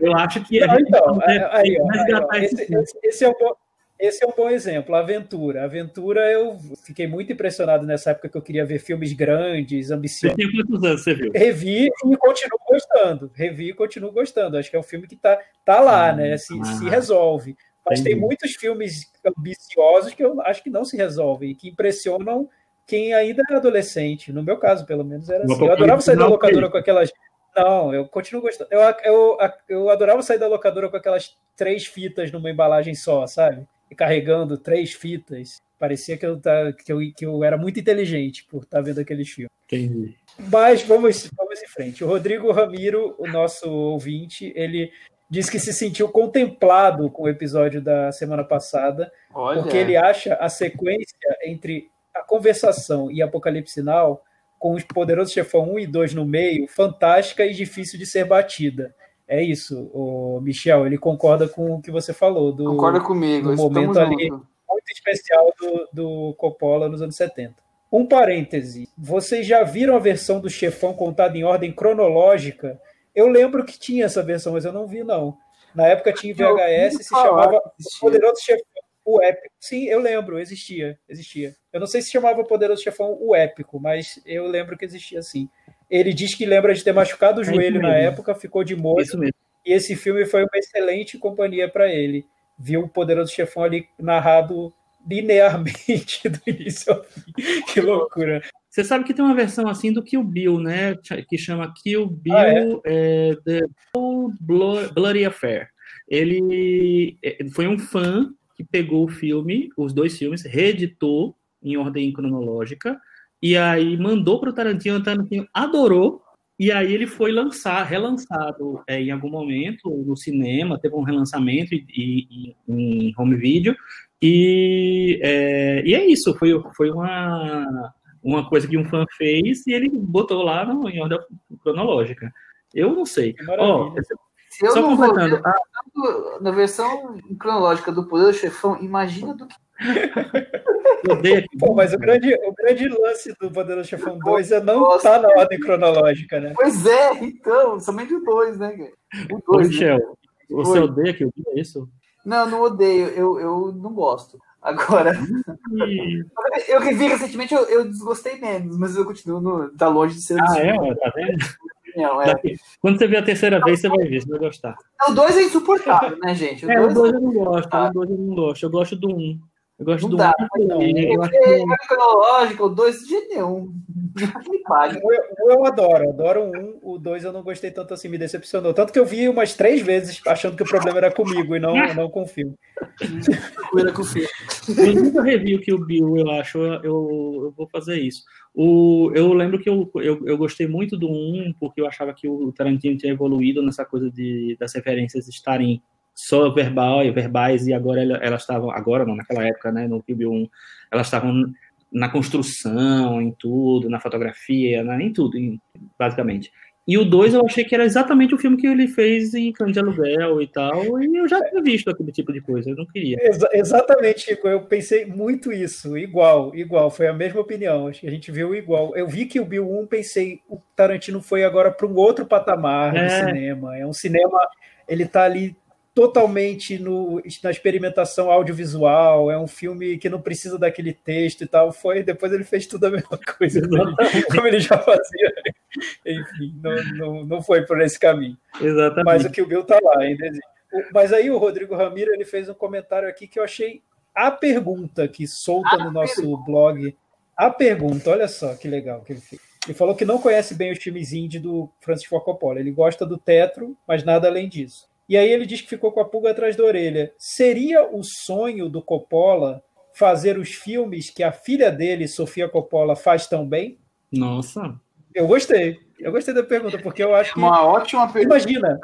eu acho que a gente então, aí, aí, aí, esse, esse, esse, é o, esse é um bom exemplo, Aventura. Aventura, eu fiquei muito impressionado nessa época que eu queria ver filmes grandes, ambiciosos. Você tem quantos anos você viu? Revi e continuo gostando. Revi e continuo gostando. Acho que é um filme que tá, tá lá, ah, né? Se, ah, se resolve. Mas entendi. tem muitos filmes ambiciosos que eu acho que não se resolvem e que impressionam quem ainda é adolescente. No meu caso, pelo menos, era assim. Eu adorava sair da locadora com aquelas. Não, eu continuo gostando. Eu, eu, eu adorava sair da locadora com aquelas três fitas numa embalagem só, sabe? Carregando três fitas. Parecia que eu, tá, que eu, que eu era muito inteligente por estar tá vendo aqueles filmes. Entendi. Mas vamos, vamos em frente. O Rodrigo Ramiro, o nosso ouvinte, ele diz que se sentiu contemplado com o episódio da semana passada, Olha. porque ele acha a sequência entre a conversação e Apocalipse Sinal, com os Poderosos Chefão 1 e 2 no meio, fantástica e difícil de ser batida é isso, o Michel, ele concorda com o que você falou. Do, concorda comigo, do momento ali junto. muito especial do, do Coppola nos anos 70. Um parêntese. Vocês já viram a versão do chefão contada em ordem cronológica? Eu lembro que tinha essa versão, mas eu não vi, não. Na época tinha VHS, se chamava Poderoso Chefão, o Épico. Sim, eu lembro, existia, existia. Eu não sei se chamava Poderoso Chefão o Épico, mas eu lembro que existia sim. Ele diz que lembra de ter machucado o é joelho na época, ficou de molho. E esse filme foi uma excelente companhia para ele. Viu o Poderoso Chefão ali narrado linearmente do início ao fim. Que loucura. Você sabe que tem uma versão assim do Kill Bill, né? Que chama Kill Bill ah, é? É, The Bloody Affair. Ele é, foi um fã que pegou o filme, os dois filmes, reeditou em ordem cronológica e aí mandou para o Tarantino. O Tarantino adorou e aí ele foi lançar, relançado é, em algum momento no cinema, teve um relançamento e, em home video e é, e é isso. Foi foi uma uma coisa que um fã fez e ele botou lá no, em ordem cronológica. Eu não sei. Se eu só não completando. Vou, a... Na versão cronológica do Poder do Chefão, imagina do que. Pô, mas o grande, o grande lance do Poderoso Chefão 2 é não estar tá na ordem cronológica, né? Pois é, então, somente o 2, né? O 2. Michel, né? você odeia que eu diga isso? Não, não odeio, eu, eu não gosto. Agora, eu que vi recentemente, eu, eu, desgostei menos, mas eu continuo no, tá longe de ser. Ah, é? Tá vendo? Não, é. Quando você ver a terceira vez, você vai ver, você vai gostar. O 2 é insuportável, né, gente? O é, dois o 2 é... eu não gosto, o 2 eu não gosto. Eu gosto do 1. Um. Eu gosto não do dá, um. Não, eu acho que... cronológico, o 2 de jeito nenhum. eu, eu adoro, adoro o 1. Um, o 2 eu não gostei tanto assim, me decepcionou. Tanto que eu vi umas três vezes achando que o problema era comigo e não, não com o filme. Era com o filme. Eu nunca revi o que o Bill, eu acho. Eu, eu, vou fazer isso. O, eu lembro que eu, eu, eu gostei muito do 1, porque eu achava que o Tarantino tinha evoluído nessa coisa de, das referências estarem só verbal e verbais e agora elas estavam agora não naquela época né no Kill 1 elas estavam na construção em tudo na fotografia na, em tudo em, basicamente e o 2 eu achei que era exatamente o filme que ele fez em Cães de Aluguel e tal, e eu já tinha visto aquele tipo de coisa, eu não queria. Exa exatamente, Chico, eu pensei muito isso, igual, igual, foi a mesma opinião, acho que a gente viu igual. Eu vi que o Bill 1, pensei, o Tarantino foi agora para um outro patamar é. de cinema, é um cinema, ele está ali totalmente no, na experimentação audiovisual, é um filme que não precisa daquele texto e tal. Foi, depois ele fez tudo a mesma coisa, como ele já fazia. Enfim, não, não, não foi por esse caminho. Exatamente. Mas o que o Bill tá lá, ainda. Mas aí o Rodrigo Ramiro ele fez um comentário aqui que eu achei a pergunta que solta no nosso blog. A pergunta, olha só que legal que ele fez. Ele falou que não conhece bem os filmes indie do Francis Ford Coppola. Ele gosta do Tetro, mas nada além disso. E aí ele diz que ficou com a pulga atrás da orelha. Seria o sonho do Coppola fazer os filmes que a filha dele, Sofia Coppola, faz tão bem? Nossa. Eu gostei. Eu gostei da pergunta, porque eu acho que. Uma ótima pergunta. Imagina.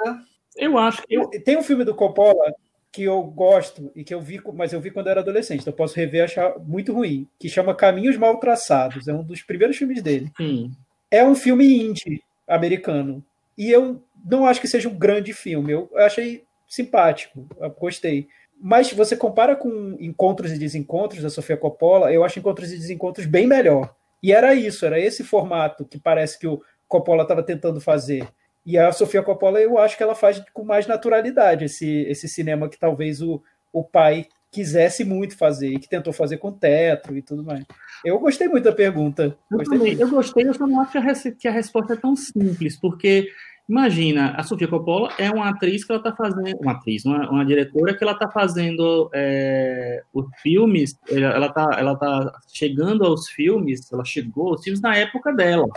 Eu acho que. Eu... Tem um filme do Coppola que eu gosto e que eu vi, mas eu vi quando era adolescente, então eu posso rever e achar muito ruim, que chama Caminhos Mal Traçados. É um dos primeiros filmes dele. Hum. É um filme indie americano. E eu não acho que seja um grande filme. Eu achei simpático, eu gostei. Mas você compara com Encontros e Desencontros da Sofia Coppola, eu acho Encontros e Desencontros bem melhor. E era isso, era esse formato que parece que o Coppola estava tentando fazer. E a Sofia Coppola, eu acho que ela faz com mais naturalidade esse, esse cinema que talvez o, o pai quisesse muito fazer e que tentou fazer com Tetro e tudo mais. Eu gostei muito da pergunta. Eu gostei, também, eu gostei, eu só não acho que a, que a resposta é tão simples, porque Imagina, a Sofia Coppola é uma atriz que ela está fazendo, uma atriz, uma, uma, diretora que ela está fazendo é, os filmes, ela está ela tá chegando aos filmes, ela chegou aos filmes na época dela.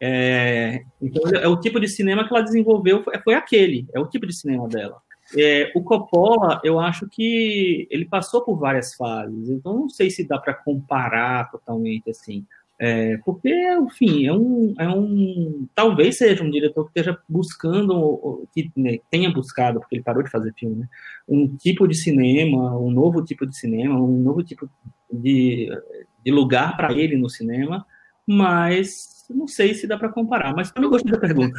É, então, é o tipo de cinema que ela desenvolveu, foi, foi aquele, é o tipo de cinema dela. É, o Coppola, eu acho que ele passou por várias fases, então não sei se dá para comparar totalmente assim. É, porque, enfim, é um, é um. Talvez seja um diretor que esteja buscando, que né, tenha buscado, porque ele parou de fazer filme, né, um tipo de cinema, um novo tipo de cinema, um novo tipo de, de lugar para ele no cinema, mas não sei se dá para comparar. Mas também gostei da pergunta.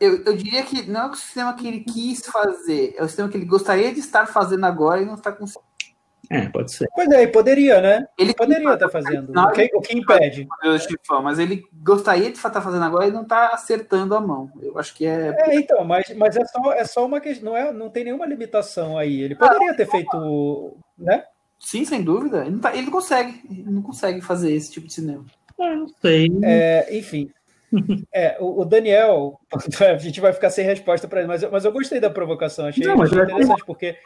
Eu, eu, diria que não é o cinema que ele quis fazer, é o cinema que ele gostaria de estar fazendo agora e não está conseguindo. É, pode ser. Pois é, e poderia, né? Ele poderia estar fazendo. O que, o que impede? Chifão, mas ele gostaria de estar fazendo agora e não está acertando a mão. Eu acho que é. É, então, mas, mas é, só, é só uma questão, não, é, não tem nenhuma limitação aí. Ele poderia ter feito, né? Sim, sem dúvida. Ele não, tá, ele não consegue. Ele não consegue fazer esse tipo de cinema. É, não sei. É, enfim. É, o, Daniel, a gente vai ficar sem resposta para ele, mas, mas eu gostei da provocação, achei, não, achei interessante, é... porque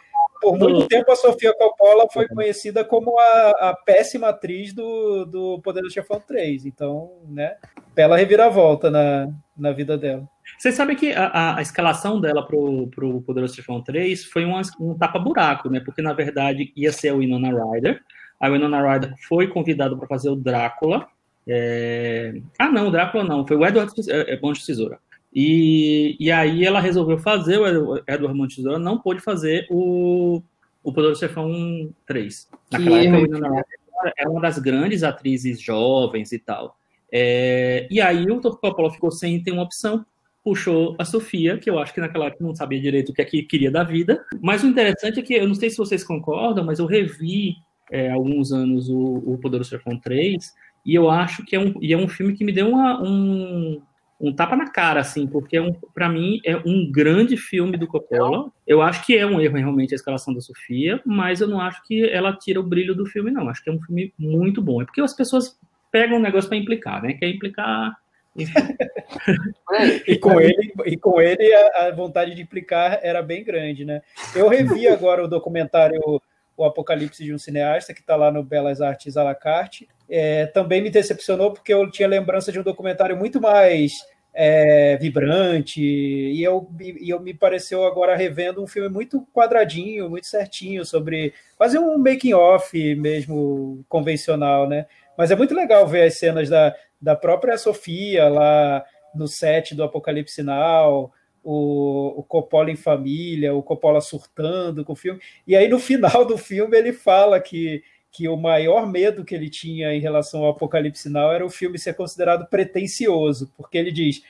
por muito tempo a Sofia Coppola foi conhecida como a, a péssima atriz do, do Poder do Chefão 3. Então, né? Bela reviravolta na, na vida dela. Você sabe que a, a escalação dela pro, pro Poderoso Chefão 3 foi uma, um tapa-buraco, né? Porque, na verdade, ia ser a Winona Ryder. A Winona Ryder foi convidada para fazer o Drácula. É... Ah, não, o Drácula não. Foi o Edward é, é, Mão de Tesoura. E, e aí ela resolveu fazer, o Edward Tesoura não pôde fazer o, o Poderoso Chefão 3. Naquela que época, a Winona Ryder era uma das grandes atrizes jovens e tal. É, e aí o Coppola ficou sem ter uma opção, puxou a Sofia, que eu acho que naquela época não sabia direito o que é que queria da vida. Mas o interessante é que, eu não sei se vocês concordam, mas eu revi é, alguns anos o, o Poderoso Chefão 3, e eu acho que é um, e é um filme que me deu uma, um, um tapa na cara, assim, porque é um, para mim é um grande filme do Coppola. Eu acho que é um erro realmente a escalação da Sofia, mas eu não acho que ela tira o brilho do filme, não. Acho que é um filme muito bom. É porque as pessoas pegam um negócio para implicar, né? Quer implicar e com ele, e com ele a, a, vontade de implicar era bem grande, né? Eu revi agora o documentário O Apocalipse de um Cineasta, que está lá no Belas Artes à la carte. É, também me decepcionou porque eu tinha lembrança de um documentário muito mais é, vibrante, e eu, e eu me pareceu agora revendo um filme muito quadradinho, muito certinho, sobre quase um making-off mesmo convencional, né? Mas é muito legal ver as cenas da, da própria Sofia lá no set do Apocalipse Now, o, o Coppola em família, o Coppola surtando com o filme. E aí no final do filme ele fala que, que o maior medo que ele tinha em relação ao Apocalipse Now era o filme ser considerado pretencioso, porque ele diz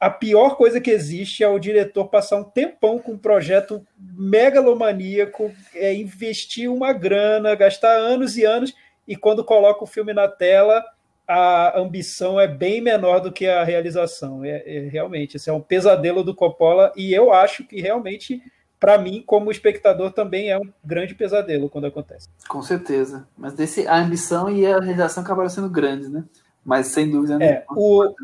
a pior coisa que existe é o diretor passar um tempão com um projeto megalomaníaco, é, investir uma grana, gastar anos e anos, e quando coloca o filme na tela, a ambição é bem menor do que a realização. É, é realmente, esse é um pesadelo do Coppola e eu acho que realmente, para mim, como espectador, também é um grande pesadelo quando acontece. Com certeza. Mas desse, a ambição e a realização acabaram sendo grandes, né? Mas sem dúvida é, o,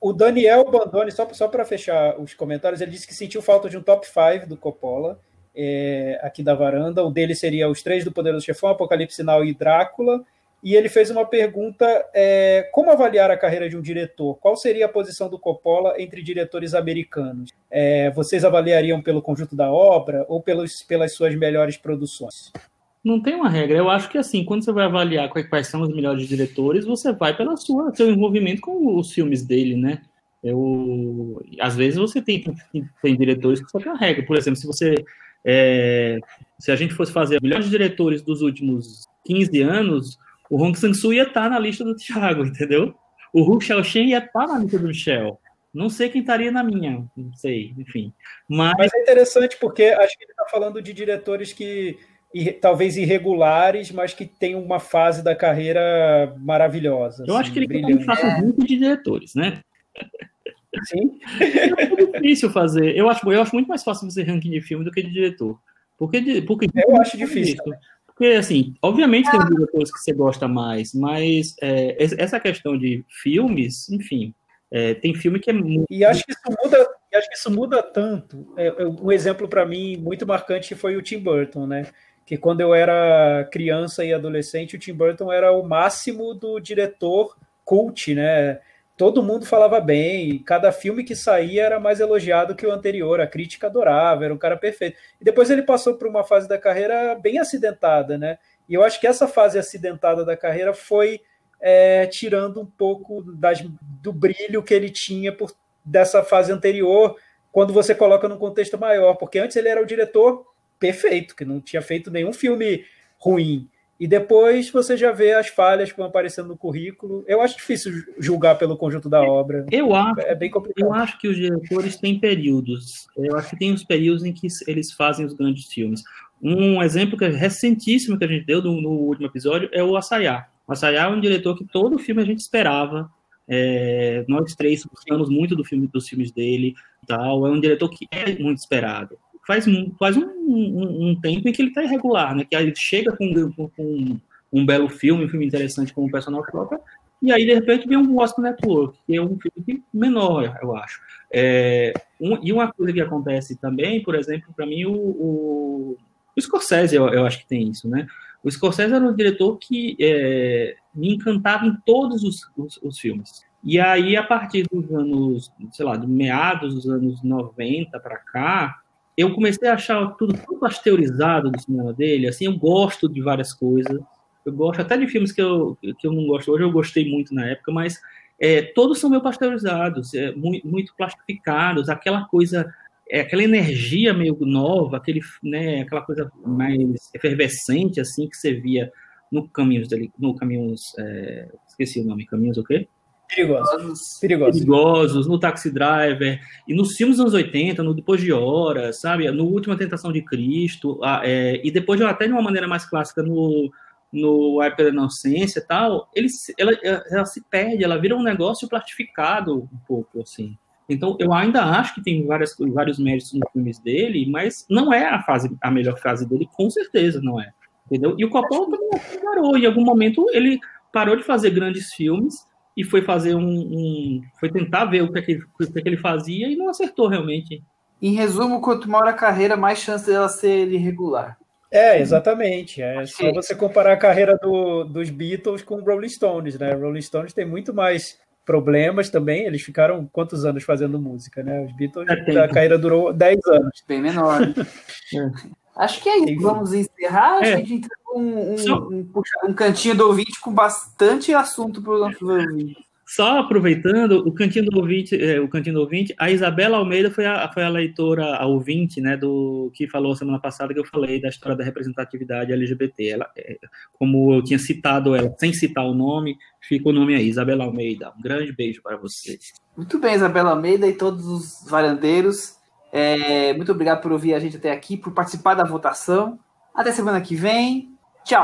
o Daniel Bandoni, só, só para fechar os comentários, ele disse que sentiu falta de um top 5 do Coppola. É, aqui da varanda. Um deles seria os três do Poderoso Chefão, Apocalipse Sinal e Drácula e ele fez uma pergunta: é, como avaliar a carreira de um diretor? Qual seria a posição do Coppola entre diretores americanos? É, vocês avaliariam pelo conjunto da obra ou pelos, pelas suas melhores produções? Não tem uma regra. Eu acho que assim, quando você vai avaliar quais são os melhores diretores, você vai pelo seu envolvimento com os filmes dele, né? Eu, às vezes você tem, tem diretores que só tem a regra. Por exemplo, se você é, se a gente fosse fazer melhores diretores dos últimos 15 anos, o Hong Sang-soo ia estar tá na lista do Thiago, entendeu? O Hu Xiaoxian ia estar tá na lista do Michel. Não sei quem estaria na minha, não sei, enfim. Mas, Mas é interessante porque acho que ele está falando de diretores que talvez irregulares, mas que tem uma fase da carreira maravilhosa. Eu assim, acho que ele brilhante. faz um grupo de diretores, né? Sim. É difícil fazer. Eu acho, eu acho muito mais fácil fazer ranking de filme do que de diretor. Porque, porque eu acho difícil. Porque, assim, obviamente tem diretores que você gosta mais, mas é, essa questão de filmes, enfim, é, tem filme que é muito. E acho que isso muda, acho que isso muda tanto. É, é um exemplo para mim muito marcante foi o Tim Burton, né? Que quando eu era criança e adolescente, o Tim Burton era o máximo do diretor cult, né? Todo mundo falava bem, cada filme que saía era mais elogiado que o anterior, a crítica adorava, era um cara perfeito. E depois ele passou por uma fase da carreira bem acidentada, né? E eu acho que essa fase acidentada da carreira foi é, tirando um pouco das, do brilho que ele tinha por, dessa fase anterior, quando você coloca num contexto maior, porque antes ele era o diretor perfeito, que não tinha feito nenhum filme ruim. E depois você já vê as falhas que vão aparecendo no currículo. Eu acho difícil julgar pelo conjunto da obra. Eu acho, é bem complicado. Eu acho que os diretores têm períodos. Eu acho que tem os períodos em que eles fazem os grandes filmes. Um exemplo que é recentíssimo que a gente deu no, no último episódio é o Asayá. O Asayá é um diretor que todo filme a gente esperava. É, nós três gostamos muito do filme, dos filmes dele. Tal. É um diretor que é muito esperado. Faz, faz um, um, um tempo em que ele está irregular, né? Que ele chega com, com, com, um belo filme, um filme interessante como Personal Shopper, e aí, de repente, vem um Gospel Network, que é um filme menor, eu acho. É, um, e uma coisa que acontece também, por exemplo, para mim, o, o, o Scorsese, eu, eu, acho que tem isso, né? O Scorsese era um diretor que é, me encantava em todos os, os, os, filmes. E aí, a partir dos anos, sei lá, de meados dos anos 90 para cá, eu comecei a achar tudo tão pasteurizado do cinema dele, assim, eu gosto de várias coisas, eu gosto até de filmes que eu, que eu não gosto hoje, eu gostei muito na época, mas é, todos são meio pasteurizados, é, muito, muito plastificados, aquela coisa é aquela energia meio nova, aquele, né, aquela coisa mais efervescente assim que você via no caminhos dele, no caminhos, é, esqueci o nome, caminhos o quê? Perigosos. Perigosos. Perigosos, no Taxi Driver, e nos filmes dos anos 80, no Depois de Horas, sabe? No Última Tentação de Cristo, a, é, e depois de, até de uma maneira mais clássica no, no Época da Inocência e tal, ele, ela, ela se perde, ela vira um negócio plastificado um pouco, assim. Então, eu ainda acho que tem várias, vários méritos nos filmes dele, mas não é a fase a melhor fase dele, com certeza não é. Entendeu? E o Coppola também parou. Em algum momento ele parou de fazer grandes filmes e foi fazer um, um foi tentar ver o que, é que, o que, é que ele fazia e não acertou realmente. Em resumo, quanto maior a carreira, mais chance dela ser irregular. É, exatamente. É só você comparar a carreira do, dos Beatles com o Rolling Stones, né? Rolling Stones tem muito mais problemas também. Eles ficaram quantos anos fazendo música, né? Os Beatles, é a carreira durou 10 anos. Bem menor. Acho que é isso. Vamos encerrar. É. A gente um, um, um, um, cantinho do ouvinte com bastante assunto para os nossos ouvintes. Só aproveitando, o Cantinho do Ouvinte, é, o Cantinho do Ouvinte, a Isabela Almeida foi a, foi a leitora, a ouvinte, né, do que falou semana passada que eu falei da história da representatividade LGBT. Ela, é, como eu tinha citado ela, sem citar o nome, fica o nome aí, Isabela Almeida. Um grande beijo para você. Muito bem, Isabela Almeida e todos os varandeiros. É, muito obrigado por ouvir a gente até aqui, por participar da votação. Até semana que vem. Tchau.